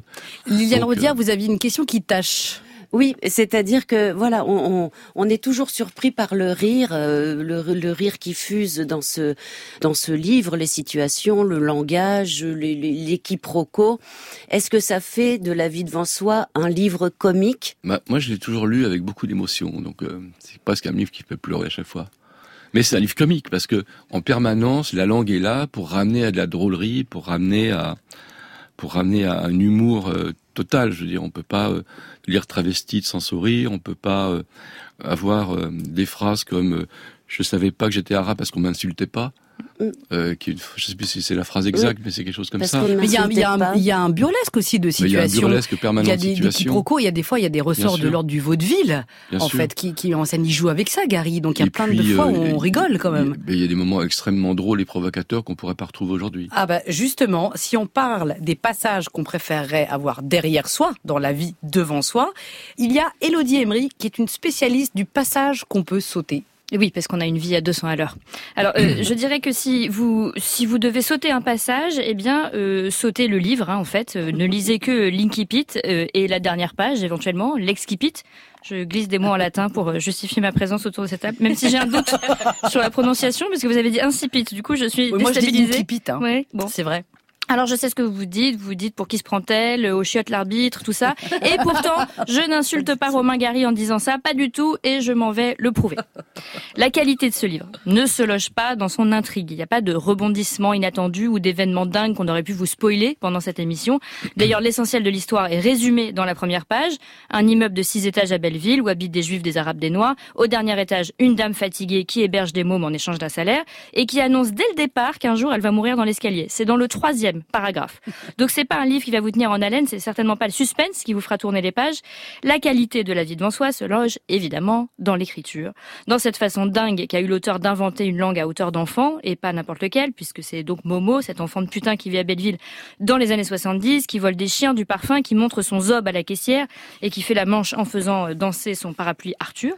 Speaker 1: Liliane Rodière, euh, vous aviez une question qui tâche.
Speaker 3: Oui, c'est-à-dire que voilà, on, on, on, est toujours surpris par le rire, euh, le, le, rire qui fuse dans ce dans ce livre, les situations, le langage, les, les, les quiproquos. Est-ce que ça fait de La vie devant soi un livre comique?
Speaker 5: Bah, Moi, je l'ai toujours lu avec beaucoup d'émotion, donc euh, c'est presque un livre qui peut pleurer à chaque fois. Mais c'est un livre comique parce que en permanence, la langue est là pour ramener à de la drôlerie, pour ramener à pour ramener à un humour euh, total. Je veux dire, on peut pas euh, lire travesti sans sourire, on peut pas euh, avoir des phrases comme je savais pas que j'étais arabe parce qu'on m'insultait pas. Euh, qui, je sais plus si c'est la phrase exacte, mais c'est quelque chose comme ça.
Speaker 1: Mais il y, a, y, y a un burlesque aussi de situation. Il y a un
Speaker 5: burlesque permanent
Speaker 1: Il y a des,
Speaker 5: des
Speaker 1: quiproquos, il y a des fois, il y a des ressorts de l'ordre du vaudeville, Bien en sûr. fait, qui, qui en scène. Il joue avec ça, Gary. Donc il y a Et plein puis, de fois où euh, on rigole quand même.
Speaker 5: Il y a des moments extrêmement drôles et provocateurs qu'on pourrait pas retrouver aujourd'hui.
Speaker 1: Ah bah justement, si on parle des passages qu'on préférerait avoir derrière soi, dans la vie devant soi, il y a Elodie Emery qui est une spécialiste du passage qu'on peut sauter.
Speaker 2: Oui, parce qu'on a une vie à 200 à l'heure. Alors, euh, (clears throat) je dirais que si vous si vous devez sauter un passage, eh bien, euh, sautez le livre. Hein, en fait, euh, ne lisez que l'incipit euh, et la dernière page, éventuellement l'excipit. Je glisse des mots en latin pour euh, justifier ma présence autour de cette table, même si j'ai un doute (laughs) sur la prononciation, parce que vous avez dit incipit. Du coup, je suis
Speaker 1: oui,
Speaker 2: déstabilisée.
Speaker 1: Moi, je dis incipit. Hein.
Speaker 2: Ouais, bon,
Speaker 1: c'est vrai.
Speaker 2: Alors je sais ce que vous dites, vous dites pour qui se prend-elle, au chiotte l'arbitre, tout ça. Et pourtant, je n'insulte pas Romain Gary en disant ça, pas du tout, et je m'en vais le prouver. La qualité de ce livre ne se loge pas dans son intrigue. Il n'y a pas de rebondissement inattendu ou d'événements dingues qu'on aurait pu vous spoiler pendant cette émission. D'ailleurs, l'essentiel de l'histoire est résumé dans la première page. Un immeuble de six étages à Belleville où habitent des juifs, des arabes, des noirs. Au dernier étage, une dame fatiguée qui héberge des mômes en échange d'un salaire et qui annonce dès le départ qu'un jour elle va mourir dans l'escalier. C'est dans le troisième paragraphe. Donc c'est pas un livre qui va vous tenir en haleine, c'est certainement pas le suspense qui vous fera tourner les pages. La qualité de la vie devant soi se loge évidemment dans l'écriture, dans cette façon dingue qu'a eu l'auteur d'inventer une langue à hauteur d'enfant et pas n'importe lequel, puisque c'est donc Momo, cet enfant de putain qui vit à Belleville dans les années 70, qui vole des chiens, du parfum, qui montre son zob à la caissière et qui fait la manche en faisant danser son parapluie Arthur.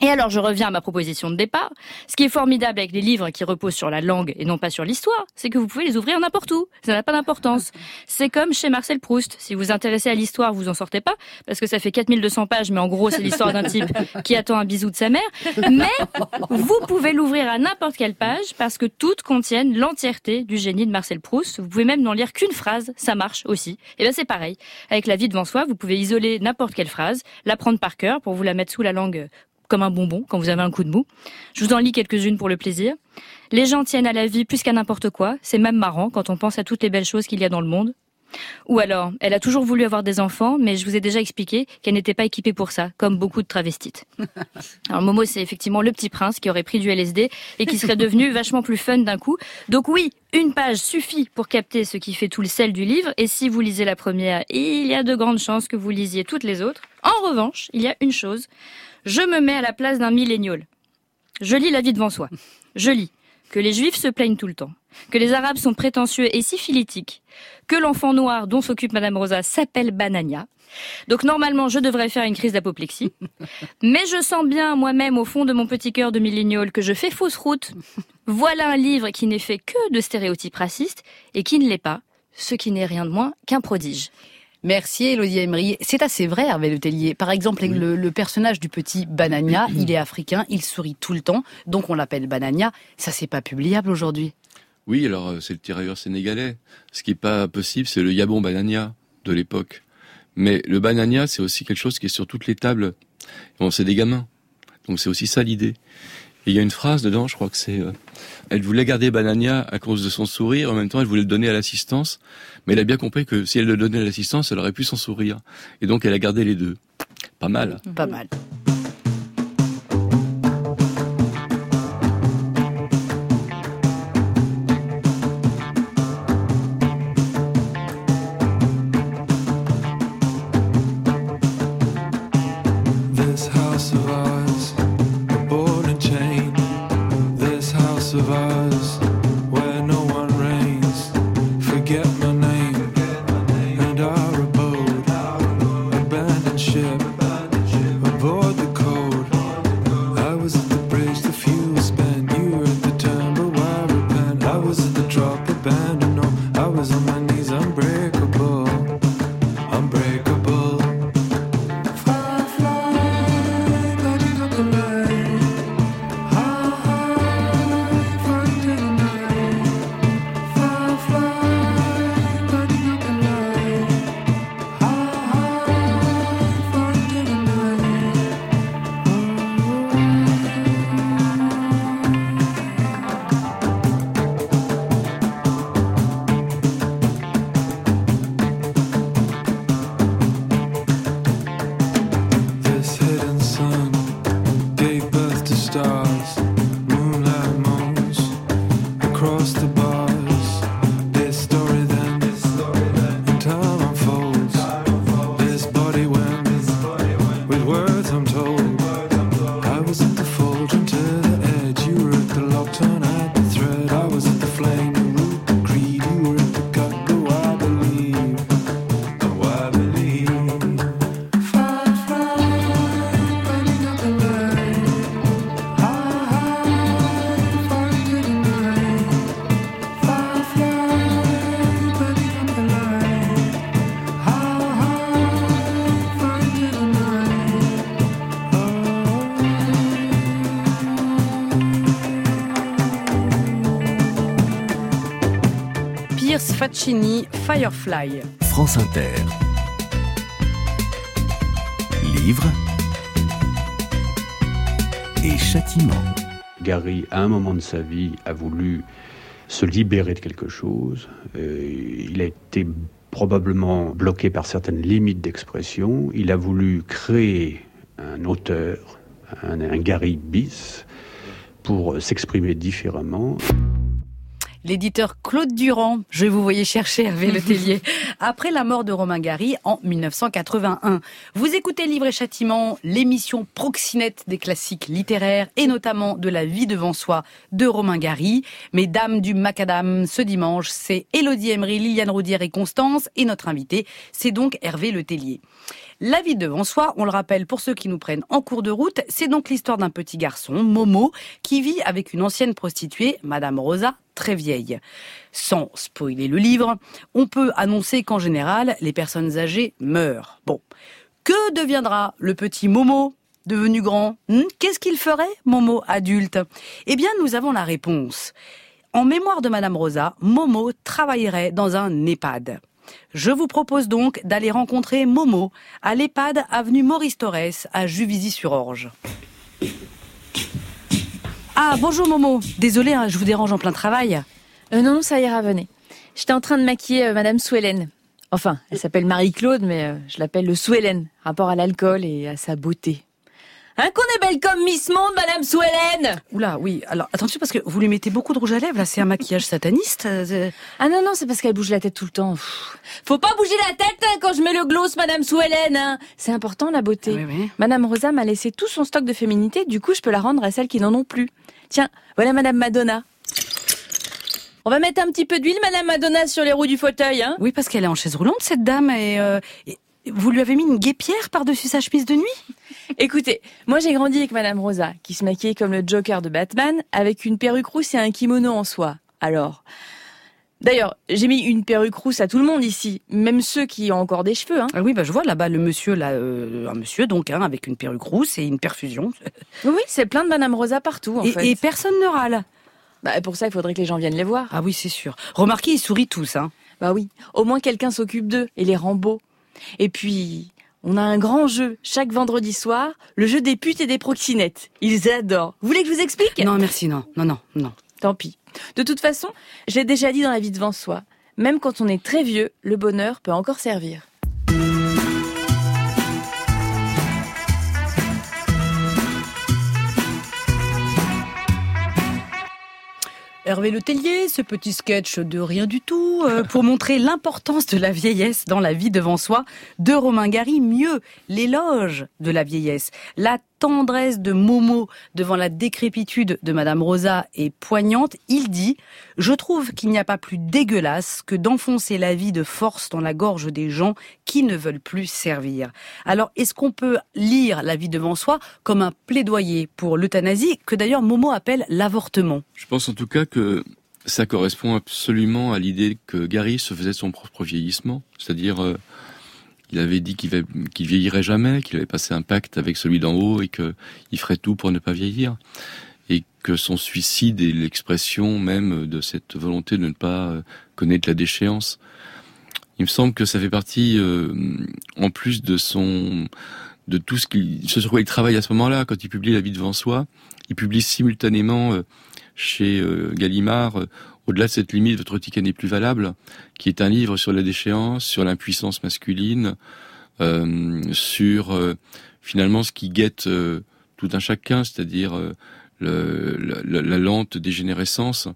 Speaker 2: Et alors, je reviens à ma proposition de départ. Ce qui est formidable avec les livres qui reposent sur la langue et non pas sur l'histoire, c'est que vous pouvez les ouvrir n'importe où. Ça n'a pas d'importance. C'est comme chez Marcel Proust. Si vous vous intéressez à l'histoire, vous en sortez pas, parce que ça fait 4200 pages, mais en gros, c'est l'histoire d'un type qui attend un bisou de sa mère. Mais vous pouvez l'ouvrir à n'importe quelle page, parce que toutes contiennent l'entièreté du génie de Marcel Proust. Vous pouvez même n'en lire qu'une phrase, ça marche aussi. Et ben c'est pareil. Avec la vie devant soi, vous pouvez isoler n'importe quelle phrase, la prendre par cœur pour vous la mettre sous la langue comme un bonbon quand vous avez un coup de mou. Je vous en lis quelques-unes pour le plaisir. Les gens tiennent à la vie plus qu'à n'importe quoi. C'est même marrant quand on pense à toutes les belles choses qu'il y a dans le monde. Ou alors, elle a toujours voulu avoir des enfants, mais je vous ai déjà expliqué qu'elle n'était pas équipée pour ça, comme beaucoup de travestites. (laughs) Alors Momo, c'est effectivement le petit prince qui aurait pris du LSD et qui serait devenu (laughs) vachement plus fun d'un coup. Donc oui, une page suffit pour capter ce qui fait tout le sel du livre, et si vous lisez la première, il y a de grandes chances que vous lisiez toutes les autres. En revanche, il y a une chose, je me mets à la place d'un millénial. Je lis la vie devant soi. Je lis que les juifs se plaignent tout le temps, que les arabes sont prétentieux et syphilitiques, que l'enfant noir dont s'occupe Madame Rosa s'appelle Banania. Donc normalement, je devrais faire une crise d'apoplexie. (laughs) Mais je sens bien moi-même au fond de mon petit cœur de millénial que je fais fausse route. Voilà un livre qui n'est fait que de stéréotypes racistes et qui ne l'est pas, ce qui n'est rien de moins qu'un prodige.
Speaker 9: Merci Elodie Emery. C'est assez vrai Hervé Le Tellier. Par exemple, le, le personnage du petit Banania, il est africain, il sourit tout le temps, donc on l'appelle Banania. Ça, c'est pas publiable aujourd'hui.
Speaker 5: Oui, alors euh, c'est le tirailleur sénégalais. Ce qui est pas possible, c'est le Yabon Banania de l'époque. Mais le Banania, c'est aussi quelque chose qui est sur toutes les tables. Bon, c'est des gamins. Donc c'est aussi ça l'idée. Il y a une phrase dedans, je crois que c'est... euh, elle voulait garder Banania à cause de son sourire, en même temps elle voulait le donner à l'assistance, mais elle a bien compris que si elle le donnait à l'assistance, elle aurait pu s'en sourire. Et donc elle a gardé les deux. Pas mal.
Speaker 9: Pas mal. Firefly.
Speaker 4: France Inter. Livre et châtiment.
Speaker 10: Gary, à un moment de sa vie, a voulu se libérer de quelque chose. Euh, il a été probablement bloqué par certaines limites d'expression. Il a voulu créer un auteur, un, un Gary bis, pour s'exprimer différemment.
Speaker 9: L'éditeur Claude Durand, je vous voyais chercher Hervé (laughs) Le Tellier, après la mort de Romain Gary en 1981. Vous écoutez Livre et Châtiment, l'émission proxinette des classiques littéraires et notamment de la vie devant soi de Romain Gary. Mesdames du Macadam, ce dimanche, c'est Élodie Emery, Liliane Roudière et Constance et notre invité, c'est donc Hervé Le Tellier.
Speaker 1: La vie devant soi, on le rappelle pour ceux qui nous prennent en cours de route, c'est donc l'histoire d'un petit garçon, Momo, qui vit avec une ancienne prostituée, Madame Rosa, très vieille. Sans spoiler le livre, on peut annoncer qu'en général, les personnes âgées meurent. Bon. Que deviendra le petit Momo devenu grand? Hmm? Qu'est-ce qu'il ferait, Momo adulte? Eh bien, nous avons la réponse. En mémoire de Madame Rosa, Momo travaillerait dans un EHPAD. Je vous propose donc d'aller rencontrer Momo à l'EHPAD avenue Maurice Torres à Juvisy-sur-Orge. Ah, bonjour Momo. Désolée, hein, je vous dérange en plein travail.
Speaker 6: Euh, non, non, ça ira, venez. J'étais en train de maquiller euh, Madame Souellen. Enfin, elle s'appelle Marie-Claude, mais euh, je l'appelle le Souellen, rapport à l'alcool et à sa beauté. Hein, qu'on est belle comme Miss Monde, Madame Souellen
Speaker 1: Oula, oui. Alors, attention parce que vous lui mettez beaucoup de rouge à lèvres, là. C'est un maquillage sataniste. euh,
Speaker 6: Ah non, non, c'est parce qu'elle bouge la tête tout le temps. Pff. Faut pas bouger la tête hein, quand je mets le gloss, Madame Souellen. Hein. C'est important, la beauté.
Speaker 1: Oui, oui.
Speaker 6: Madame Rosa m'a laissé tout son stock de féminité, du coup, je peux la rendre à celles qui n'en ont plus. Tiens, voilà Madame Madonna. On va mettre un petit peu d'huile, Madame Madonna, sur les roues du fauteuil, hein
Speaker 1: Oui, parce qu'elle est en chaise roulante, cette dame. Et, euh, et vous lui avez mis une guépière par-dessus sa chemise de nuit? (laughs)
Speaker 6: Écoutez, moi j'ai grandi avec Madame Rosa, qui se maquillait comme le Joker de Batman, avec une perruque rousse et un kimono en soie. Alors... D'ailleurs, j'ai mis une perruque rousse à tout le monde ici, même ceux qui ont encore des cheveux. Hein.
Speaker 1: Ah oui, bah je vois là-bas le monsieur, là, euh, un monsieur donc, hein, avec une perruque rousse et une perfusion. (laughs)
Speaker 6: Oui, c'est plein de Madame Rosa partout, en
Speaker 1: et,
Speaker 6: fait.
Speaker 1: et personne ne râle.
Speaker 6: Bah, pour ça, il faudrait que les gens viennent les voir.
Speaker 1: Ah oui, c'est sûr. Remarquez, ils sourient tous. Hein.
Speaker 6: Bah oui, au moins quelqu'un s'occupe d'eux et les rend beaux. Et puis, on a un grand jeu chaque vendredi soir, le jeu des putes et des proxénètes. Ils adorent. Vous voulez que je vous explique?
Speaker 1: Non, merci, non, non, non, non.
Speaker 6: Tant pis. De toute façon, j'ai déjà dit dans la vie devant soi, même quand on est très vieux, le bonheur peut encore servir.
Speaker 1: Hervé Le Tellier, ce petit sketch de rien du tout, euh, (laughs) pour montrer l'importance de la vieillesse dans la vie devant soi, de Romain Gary, mieux, l'éloge de la vieillesse. La tendresse de Momo devant la décrépitude de Madame Rosa est poignante. Il dit « Je trouve qu'il n'y a pas plus dégueulasse que d'enfoncer la vie de force dans la gorge des gens qui ne veulent plus servir. » Alors, est-ce qu'on peut lire la vie devant soi comme un plaidoyer pour l'euthanasie, que d'ailleurs Momo appelle l'avortement?
Speaker 5: Je pense en tout cas que ça correspond absolument à l'idée que Gary se faisait de son propre vieillissement. C'est-à-dire, euh, il avait dit qu'il qu'il vieillirait jamais, qu'il avait passé un pacte avec celui d'en haut et qu'il ferait tout pour ne pas vieillir. Et que son suicide est l'expression même de cette volonté de ne pas euh, connaître la déchéance. Il me semble que ça fait partie, euh, en plus de son, de tout ce qu'il, ce sur quoi il travaille à ce moment-là, quand il publie La vie devant soi, il publie simultanément euh, chez Gallimard, au-delà de cette limite, votre ticket n'est plus valable, qui est un livre sur la déchéance, sur l'impuissance masculine, euh, sur euh, finalement ce qui guette euh, tout un chacun, c'est-à-dire le- la, lente dégénérescence.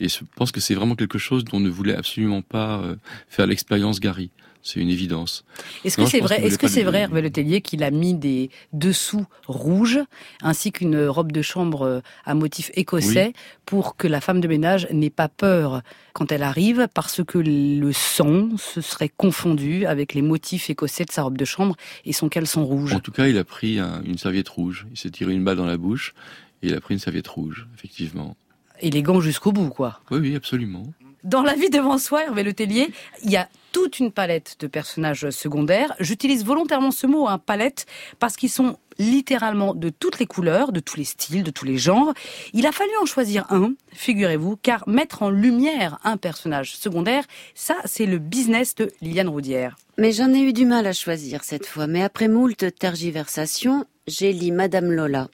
Speaker 5: Et je pense que c'est vraiment quelque chose dont ne voulait absolument pas euh, faire l'expérience Gary. C'est une évidence.
Speaker 1: Est-ce que c'est vrai, est-ce que c'est vrai, Hervé Le Tellier, qu'il a mis des dessous rouges ainsi qu'une robe de chambre euh, à motif écossais pour que la femme de ménage n'ait pas peur quand elle arrive parce que le sang se serait confondu avec les motifs écossais de sa robe de chambre et son caleçon rouge?
Speaker 5: En tout cas, il a pris un- une serviette rouge. Il s'est tiré une balle dans la bouche il a pris une serviette rouge, effectivement.
Speaker 1: Élégant jusqu'au bout, quoi.
Speaker 5: Oui, oui, absolument.
Speaker 1: Dans la vie devant soi, Hervé Le Tellier, il y a toute une palette de personnages secondaires. J'utilise volontairement ce mot, hein, palette, parce qu'ils sont littéralement de toutes les couleurs, de tous les styles, de tous les genres. Il a fallu en choisir un, figurez-vous, car mettre en lumière un personnage secondaire, ça, c'est le business de Liliane Roudière.
Speaker 3: Mais j'en ai eu du mal à choisir cette fois. Mais après moult tergiversations, j'ai lu Madame Lola,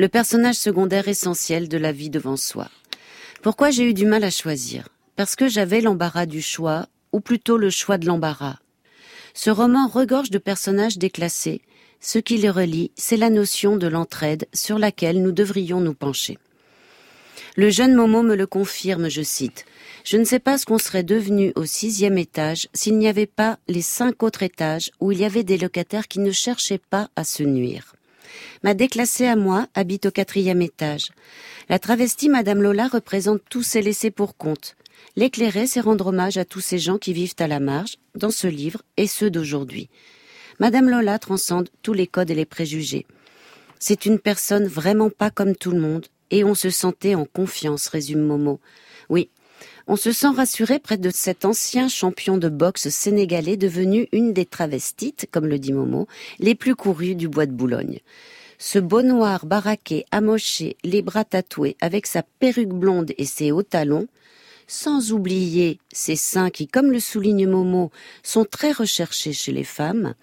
Speaker 3: le personnage secondaire essentiel de la vie devant soi. Pourquoi j'ai eu du mal à choisir? Parce que j'avais l'embarras du choix, ou plutôt le choix de l'embarras. Ce roman regorge de personnages déclassés. Ce qui les relie, c'est la notion de l'entraide sur laquelle nous devrions nous pencher. Le jeune Momo me le confirme, je cite. Je ne sais pas ce qu'on serait devenu au sixième étage s'il n'y avait pas les cinq autres étages où il y avait des locataires qui ne cherchaient pas à se nuire. Ma déclassée à moi habite au quatrième étage. La travestie Madame Lola représente tous ces laissés pour compte. L'éclairer, c'est rendre hommage à tous ces gens qui vivent à la marge, dans ce livre, et ceux d'aujourd'hui. Madame Lola transcende tous les codes et les préjugés. C'est une personne vraiment pas comme tout le monde, et on se sentait en confiance, résume Momo. Oui, on se sent rassuré près de cet ancien champion de boxe sénégalais devenu une des travestites, comme le dit Momo, les plus courues du bois de Boulogne. Ce beau noir baraqué, amoché, les bras tatoués, avec sa perruque blonde et ses hauts talons, sans oublier ses seins qui, comme le souligne Momo, sont très recherchés chez les femmes,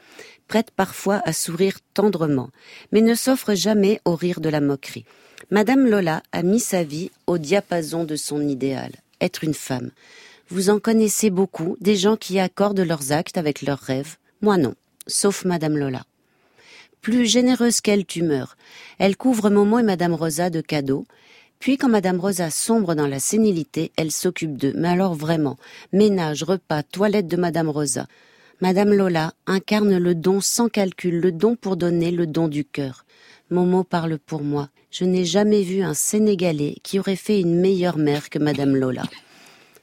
Speaker 3: prête parfois à sourire tendrement, mais ne s'offre jamais au rire de la moquerie. Madame Lola a mis sa vie au diapason de son idéal, être une femme. Vous en connaissez beaucoup, des gens qui accordent leurs actes avec leurs rêves. Moi non, sauf Madame Lola plus généreuse qu'elle tumeur. Elle couvre Momo et Madame Rosa de cadeaux. Puis quand Madame Rosa sombre dans la sénilité, elle s'occupe d'eux. Mais alors vraiment, ménage, repas, toilette de Madame Rosa. Madame Lola incarne le don sans calcul, le don pour donner, le don du cœur. Momo parle pour moi. Je n'ai jamais vu un Sénégalais qui aurait fait une meilleure mère que Madame Lola.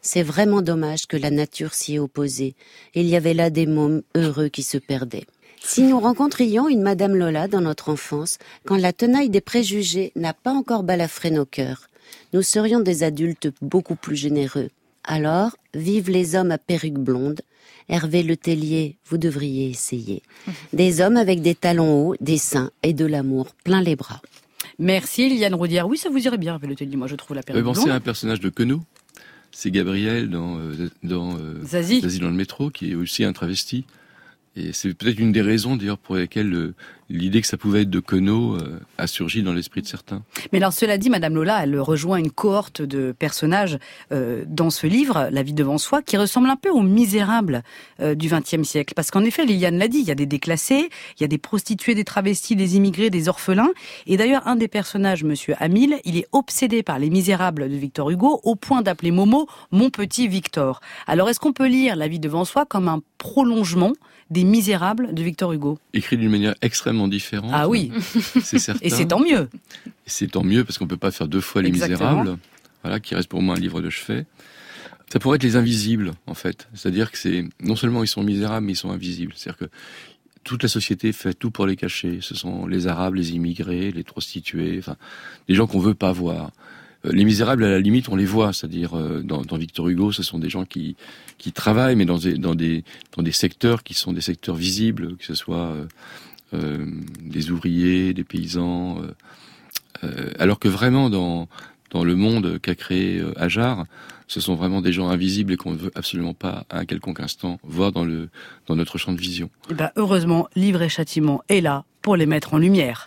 Speaker 3: C'est vraiment dommage que la nature s'y ait opposée. Il y avait là des mômes heureux qui se perdaient. Si nous rencontrions une Madame Lola dans notre enfance, quand la tenaille des préjugés n'a pas encore balafré nos cœurs, nous serions des adultes beaucoup plus généreux. Alors, vive les hommes à perruque blonde. Hervé Letellier, vous devriez essayer. Des hommes avec des talons hauts, des seins et de l'amour plein les bras.
Speaker 1: Merci, Liliane Roudière. Oui, ça vous irait bien, Hervé Letellier. Moi, je trouve la perruque blonde.
Speaker 5: C'est un personnage de Queneau. C'est Gabriel dans, euh, dans euh,
Speaker 1: Zazie.
Speaker 5: Zazie dans le métro, qui est aussi un travesti. Et c'est peut-être une des raisons d'ailleurs pour lesquelles euh, l'idée que ça pouvait être de Queneau euh, a surgi dans l'esprit de certains.
Speaker 1: Mais alors cela dit, Madame Lola, elle rejoint une cohorte de personnages euh, dans ce livre, La vie devant soi, qui ressemble un peu aux misérables euh, du XXe siècle. Parce qu'en effet, Liliane l'a dit, il y a des déclassés, il y a des prostituées, des travestis, des immigrés, des orphelins. Et d'ailleurs, un des personnages, Monsieur Hamil, il est obsédé par les misérables de Victor Hugo au point d'appeler Momo mon petit Victor. Alors est-ce qu'on peut lire La vie devant soi comme un prolongement des Misérables de Victor Hugo?
Speaker 5: Écrit d'une manière extrêmement différente.
Speaker 1: Ah oui. (laughs)
Speaker 5: c'est certain.
Speaker 1: Et c'est tant mieux.
Speaker 5: C'est tant mieux parce qu'on peut pas faire deux fois Les
Speaker 1: Exactement.
Speaker 5: Misérables. Voilà, qui reste pour moi un livre de chevet. Ça pourrait être les invisibles, en fait. C'est-à-dire que c'est, non seulement ils sont misérables, mais ils sont invisibles. C'est-à-dire que toute la société fait tout pour les cacher. Ce sont les Arabes, les immigrés, les prostituées, enfin, les gens qu'on veut pas voir. Euh, Les misérables, à la limite, on les voit, c'est-à-dire euh, dans, dans Victor Hugo, ce sont des gens qui qui travaillent, mais dans des dans des dans des secteurs qui sont des secteurs visibles, que ce soit euh, des ouvriers, des paysans, euh, euh, alors que vraiment dans dans le monde qu'a créé euh, Ajar, ce sont vraiment des gens invisibles et qu'on ne veut absolument pas à un quelconque instant voir dans le dans notre champ de vision.
Speaker 1: Eh ben, heureusement, Livre et Châtiment est là pour les mettre en lumière.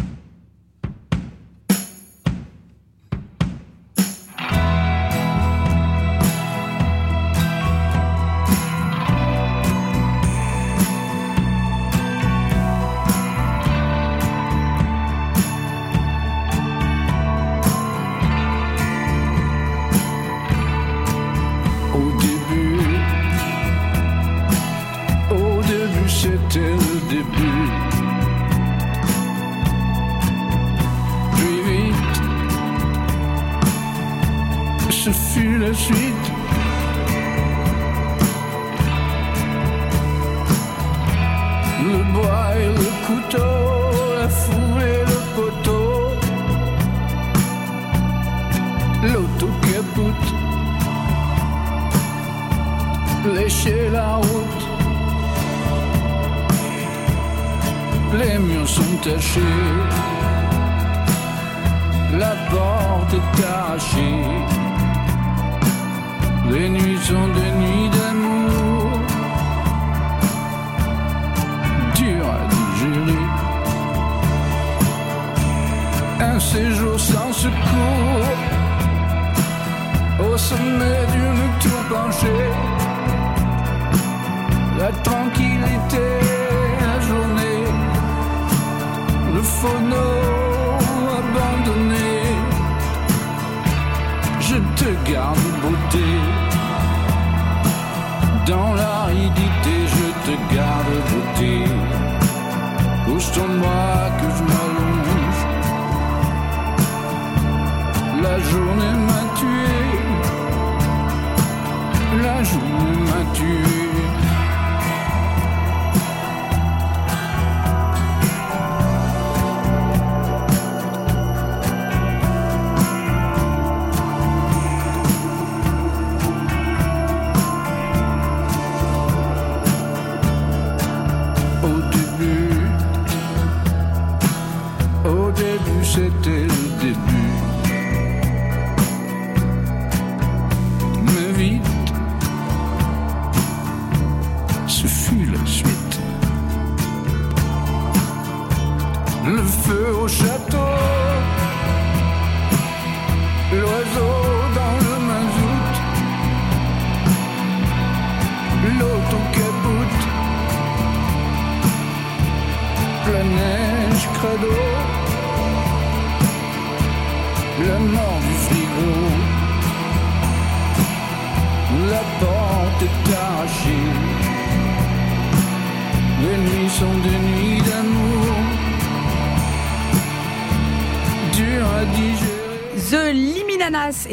Speaker 7: Le bois et le couteau, la foule et le poteau, l'autocapoute lécher la route. Les murs sont tachés,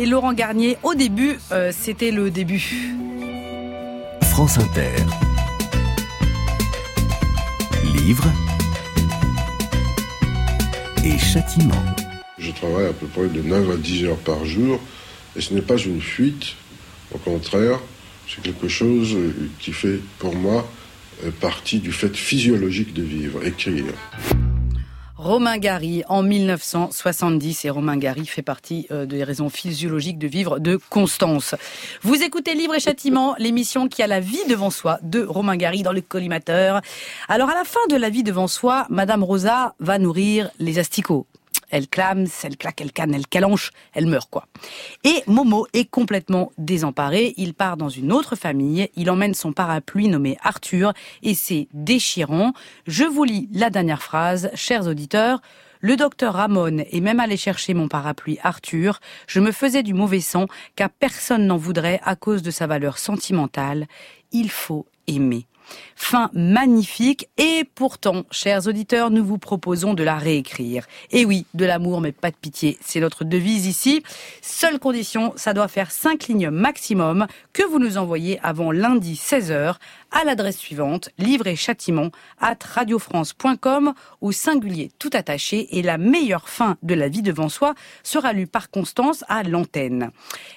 Speaker 1: et Laurent Garnier, au début, euh, c'était le début.
Speaker 4: France Inter. Livre et châtiment.
Speaker 8: Je travaille à peu près de 9 à 10 heures par jour et ce n'est pas une fuite. Au contraire, c'est quelque chose euh, qui fait pour moi euh, partie du fait physiologique de vivre, écrire.
Speaker 1: Romain Gary en 1970 et Romain Gary fait partie euh, des raisons physiologiques de vivre de Constance. Vous écoutez Livre et Châtiment, (laughs) l'émission qui a la vie devant soi de Romain Gary dans le collimateur. Alors à la fin de la vie devant soi, Madame Rosa va nourrir les asticots. Elle clame, elle claque, elle canne, elle calanche, elle meurt quoi. Et Momo est complètement désemparé. Il part dans une autre famille. Il emmène son parapluie nommé Arthur et c'est déchirant. Je vous lis la dernière phrase, chers auditeurs. Le docteur Ramon est même allé chercher mon parapluie Arthur. Je me faisais du mauvais sang car personne n'en voudrait à cause de sa valeur sentimentale. Il faut aimer. Fin magnifique et pourtant, chers auditeurs, nous vous proposons de la réécrire. Et oui, de l'amour mais pas de pitié, c'est notre devise ici. Seule condition, ça doit faire cinq lignes maximum que vous nous envoyez avant lundi 16h à l'adresse suivante, livre et châtiment at radiofrance.com au singulier tout attaché et la meilleure fin de la vie devant soi sera lue par Constance à l'antenne.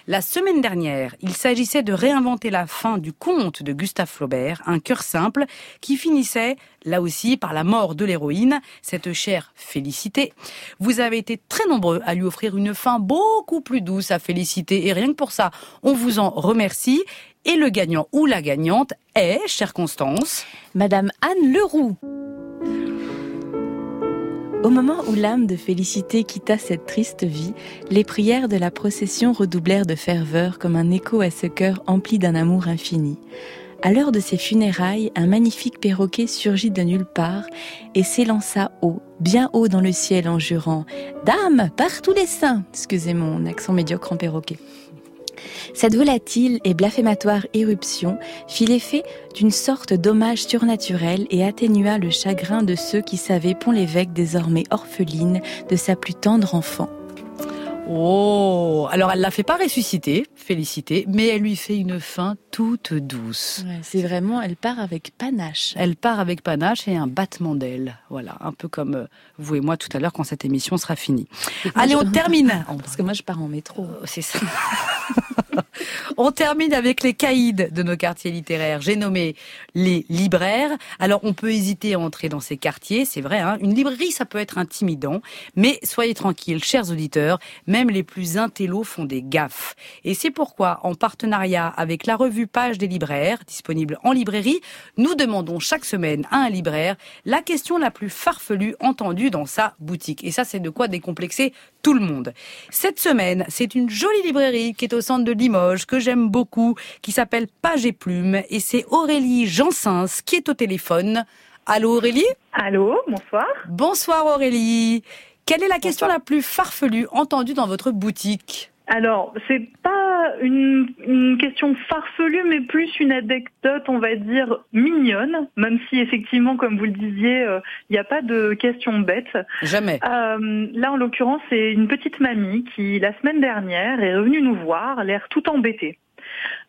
Speaker 1: La semaine dernière, il s'agissait de réinventer la fin du conte de Gustave Flaubert, un cœur simple, qui finissait, là aussi, par la mort de l'héroïne, cette chère Félicité. Vous avez été très nombreux à lui offrir une fin beaucoup plus douce à Félicité, et rien que pour ça, on vous en remercie. Et le gagnant ou la gagnante est, chère Constance,
Speaker 6: Madame Anne Leroux. Au moment où l'âme de Félicité quitta cette triste vie, les prières de la procession redoublèrent de ferveur comme un écho à ce cœur empli d'un amour infini. À l'heure de ses funérailles, un magnifique perroquet surgit de nulle part et s'élança haut, bien haut dans le ciel en jurant ⁇ Dame, par tous les saints !⁇ Excusez mon accent médiocre en perroquet. Cette volatile et blasphématoire éruption fit l'effet d'une sorte d'hommage surnaturel et atténua le chagrin de ceux qui savaient Pont-l'Évêque désormais orpheline de sa plus tendre enfant.
Speaker 1: Oh, alors elle l'a fait pas ressusciter, félicité, mais elle lui fait une fin toute douce.
Speaker 6: Ouais, c'est vraiment, elle part avec panache.
Speaker 1: Elle part avec panache et un battement d'ailes. Voilà, un peu comme euh, vous et moi tout à l'heure quand cette émission sera finie. Allez, on termine. (laughs)
Speaker 6: Parce que moi, je pars en métro.
Speaker 1: Euh, C'est ça. (laughs) (laughs) On termine avec les caïds de nos quartiers littéraires. J'ai nommé les libraires. Alors, on peut hésiter à entrer dans ces quartiers, c'est vrai. Hein Une librairie, ça peut être intimidant. Mais soyez tranquilles, chers auditeurs, même les plus intellos font des gaffes. Et c'est pourquoi, en partenariat avec la revue Page des libraires, disponible en librairie, nous demandons chaque semaine à un libraire la question la plus farfelue entendue dans sa boutique. Et ça, c'est de quoi décomplexer tout le monde. Cette semaine, c'est une jolie librairie qui est au centre de Limoges, que j'aime beaucoup, qui s'appelle Page et Plume. Et c'est Aurélie Jansens qui est au téléphone. Allô Aurélie?
Speaker 11: Allô, bonsoir.
Speaker 1: Bonsoir Aurélie. Quelle est la question la plus farfelue entendue dans votre boutique?
Speaker 11: Alors, c'est pas une, une question farfelue, mais plus une anecdote, on va dire, mignonne, même si effectivement, comme vous le disiez, euh, il n'y a pas de question bête.
Speaker 1: Jamais.
Speaker 11: Euh, là, en l'occurrence, c'est une petite mamie qui, la semaine dernière, est revenue nous voir, l'air tout embêtée.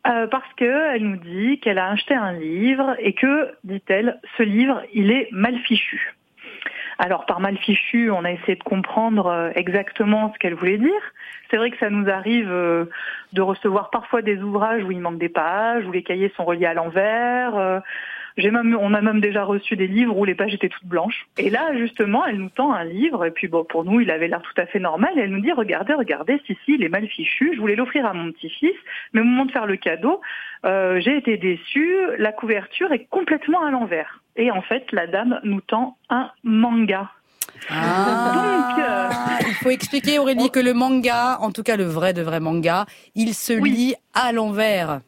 Speaker 11: Euh, parce que elle nous dit qu'elle a acheté un livre et que, dit-elle, ce livre, il est mal fichu. Alors par mal fichu, on a essayé de comprendre euh, exactement ce qu'elle voulait dire. C'est vrai que ça nous arrive euh, de recevoir parfois des ouvrages où il manque des pages, où les cahiers sont reliés à l'envers. J'ai même, on a même déjà reçu des livres où les pages étaient toutes blanches. Et là, justement, elle nous tend un livre, et puis bon, pour nous, il avait l'air tout à fait normal, et elle nous dit, regardez, regardez, si, si, il est mal fichu, je voulais l'offrir à mon petit-fils, mais au moment de faire le cadeau, euh, j'ai été déçue, la couverture est complètement à l'envers. Et en fait, la dame nous tend un manga.
Speaker 1: Ah,
Speaker 11: Donc, euh,
Speaker 1: il faut expliquer Aurélie que le manga, en tout cas le vrai de vrai manga, il se
Speaker 11: Oui.
Speaker 1: lit à l'envers.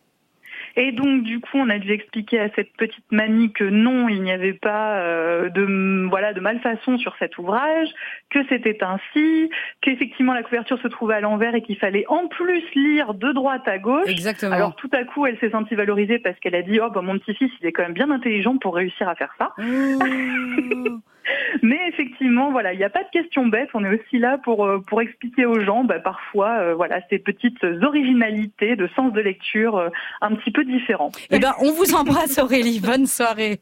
Speaker 11: Et donc du coup, on a dû expliquer à cette petite mamie que non, il n'y avait pas euh, de voilà de malfaçon sur cet ouvrage, que c'était ainsi, qu'effectivement la couverture se trouvait à l'envers et qu'il fallait en plus lire de droite à gauche.
Speaker 1: Exactement.
Speaker 11: Alors tout à coup, elle s'est sentie valorisée parce qu'elle a dit oh bah mon petit-fils, il est quand même bien intelligent pour réussir à faire ça. (laughs) (laughs) Mais effectivement, voilà, il n'y a pas de questions bêtes. On est aussi là pour euh, pour expliquer aux gens, bah, parfois, euh, voilà, ces petites originalités de sens de lecture euh, un petit peu différents.
Speaker 1: Eh ben, on vous embrasse Aurélie. (laughs) Bonne soirée.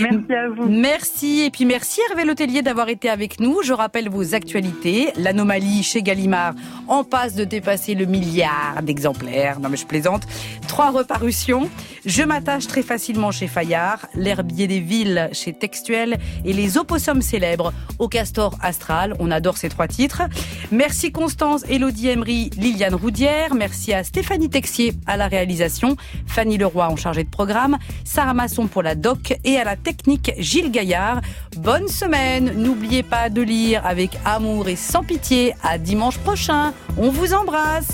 Speaker 11: Merci à vous.
Speaker 1: Merci et puis merci Hervé Letellier d'avoir été avec nous. Je rappelle vos actualités. L'anomalie chez Gallimard en passe de dépasser le milliard d'exemplaires. Non mais je plaisante. Trois reparutions. Je m'attache très facilement chez Fayard. L'herbier des villes chez Textuel et les opossums célèbres au Castor Astral. On adore ces trois titres. Merci Constance, Elodie Emery, Liliane Roudière. Merci à Stéphanie Texier à la réalisation, Fanny Leroy en chargé de programme, Sarah Masson pour la doc et à la technique Gilles Gaillard. Bonne semaine. N'oubliez pas de lire avec amour et sans pitié. À dimanche prochain. On vous embrasse.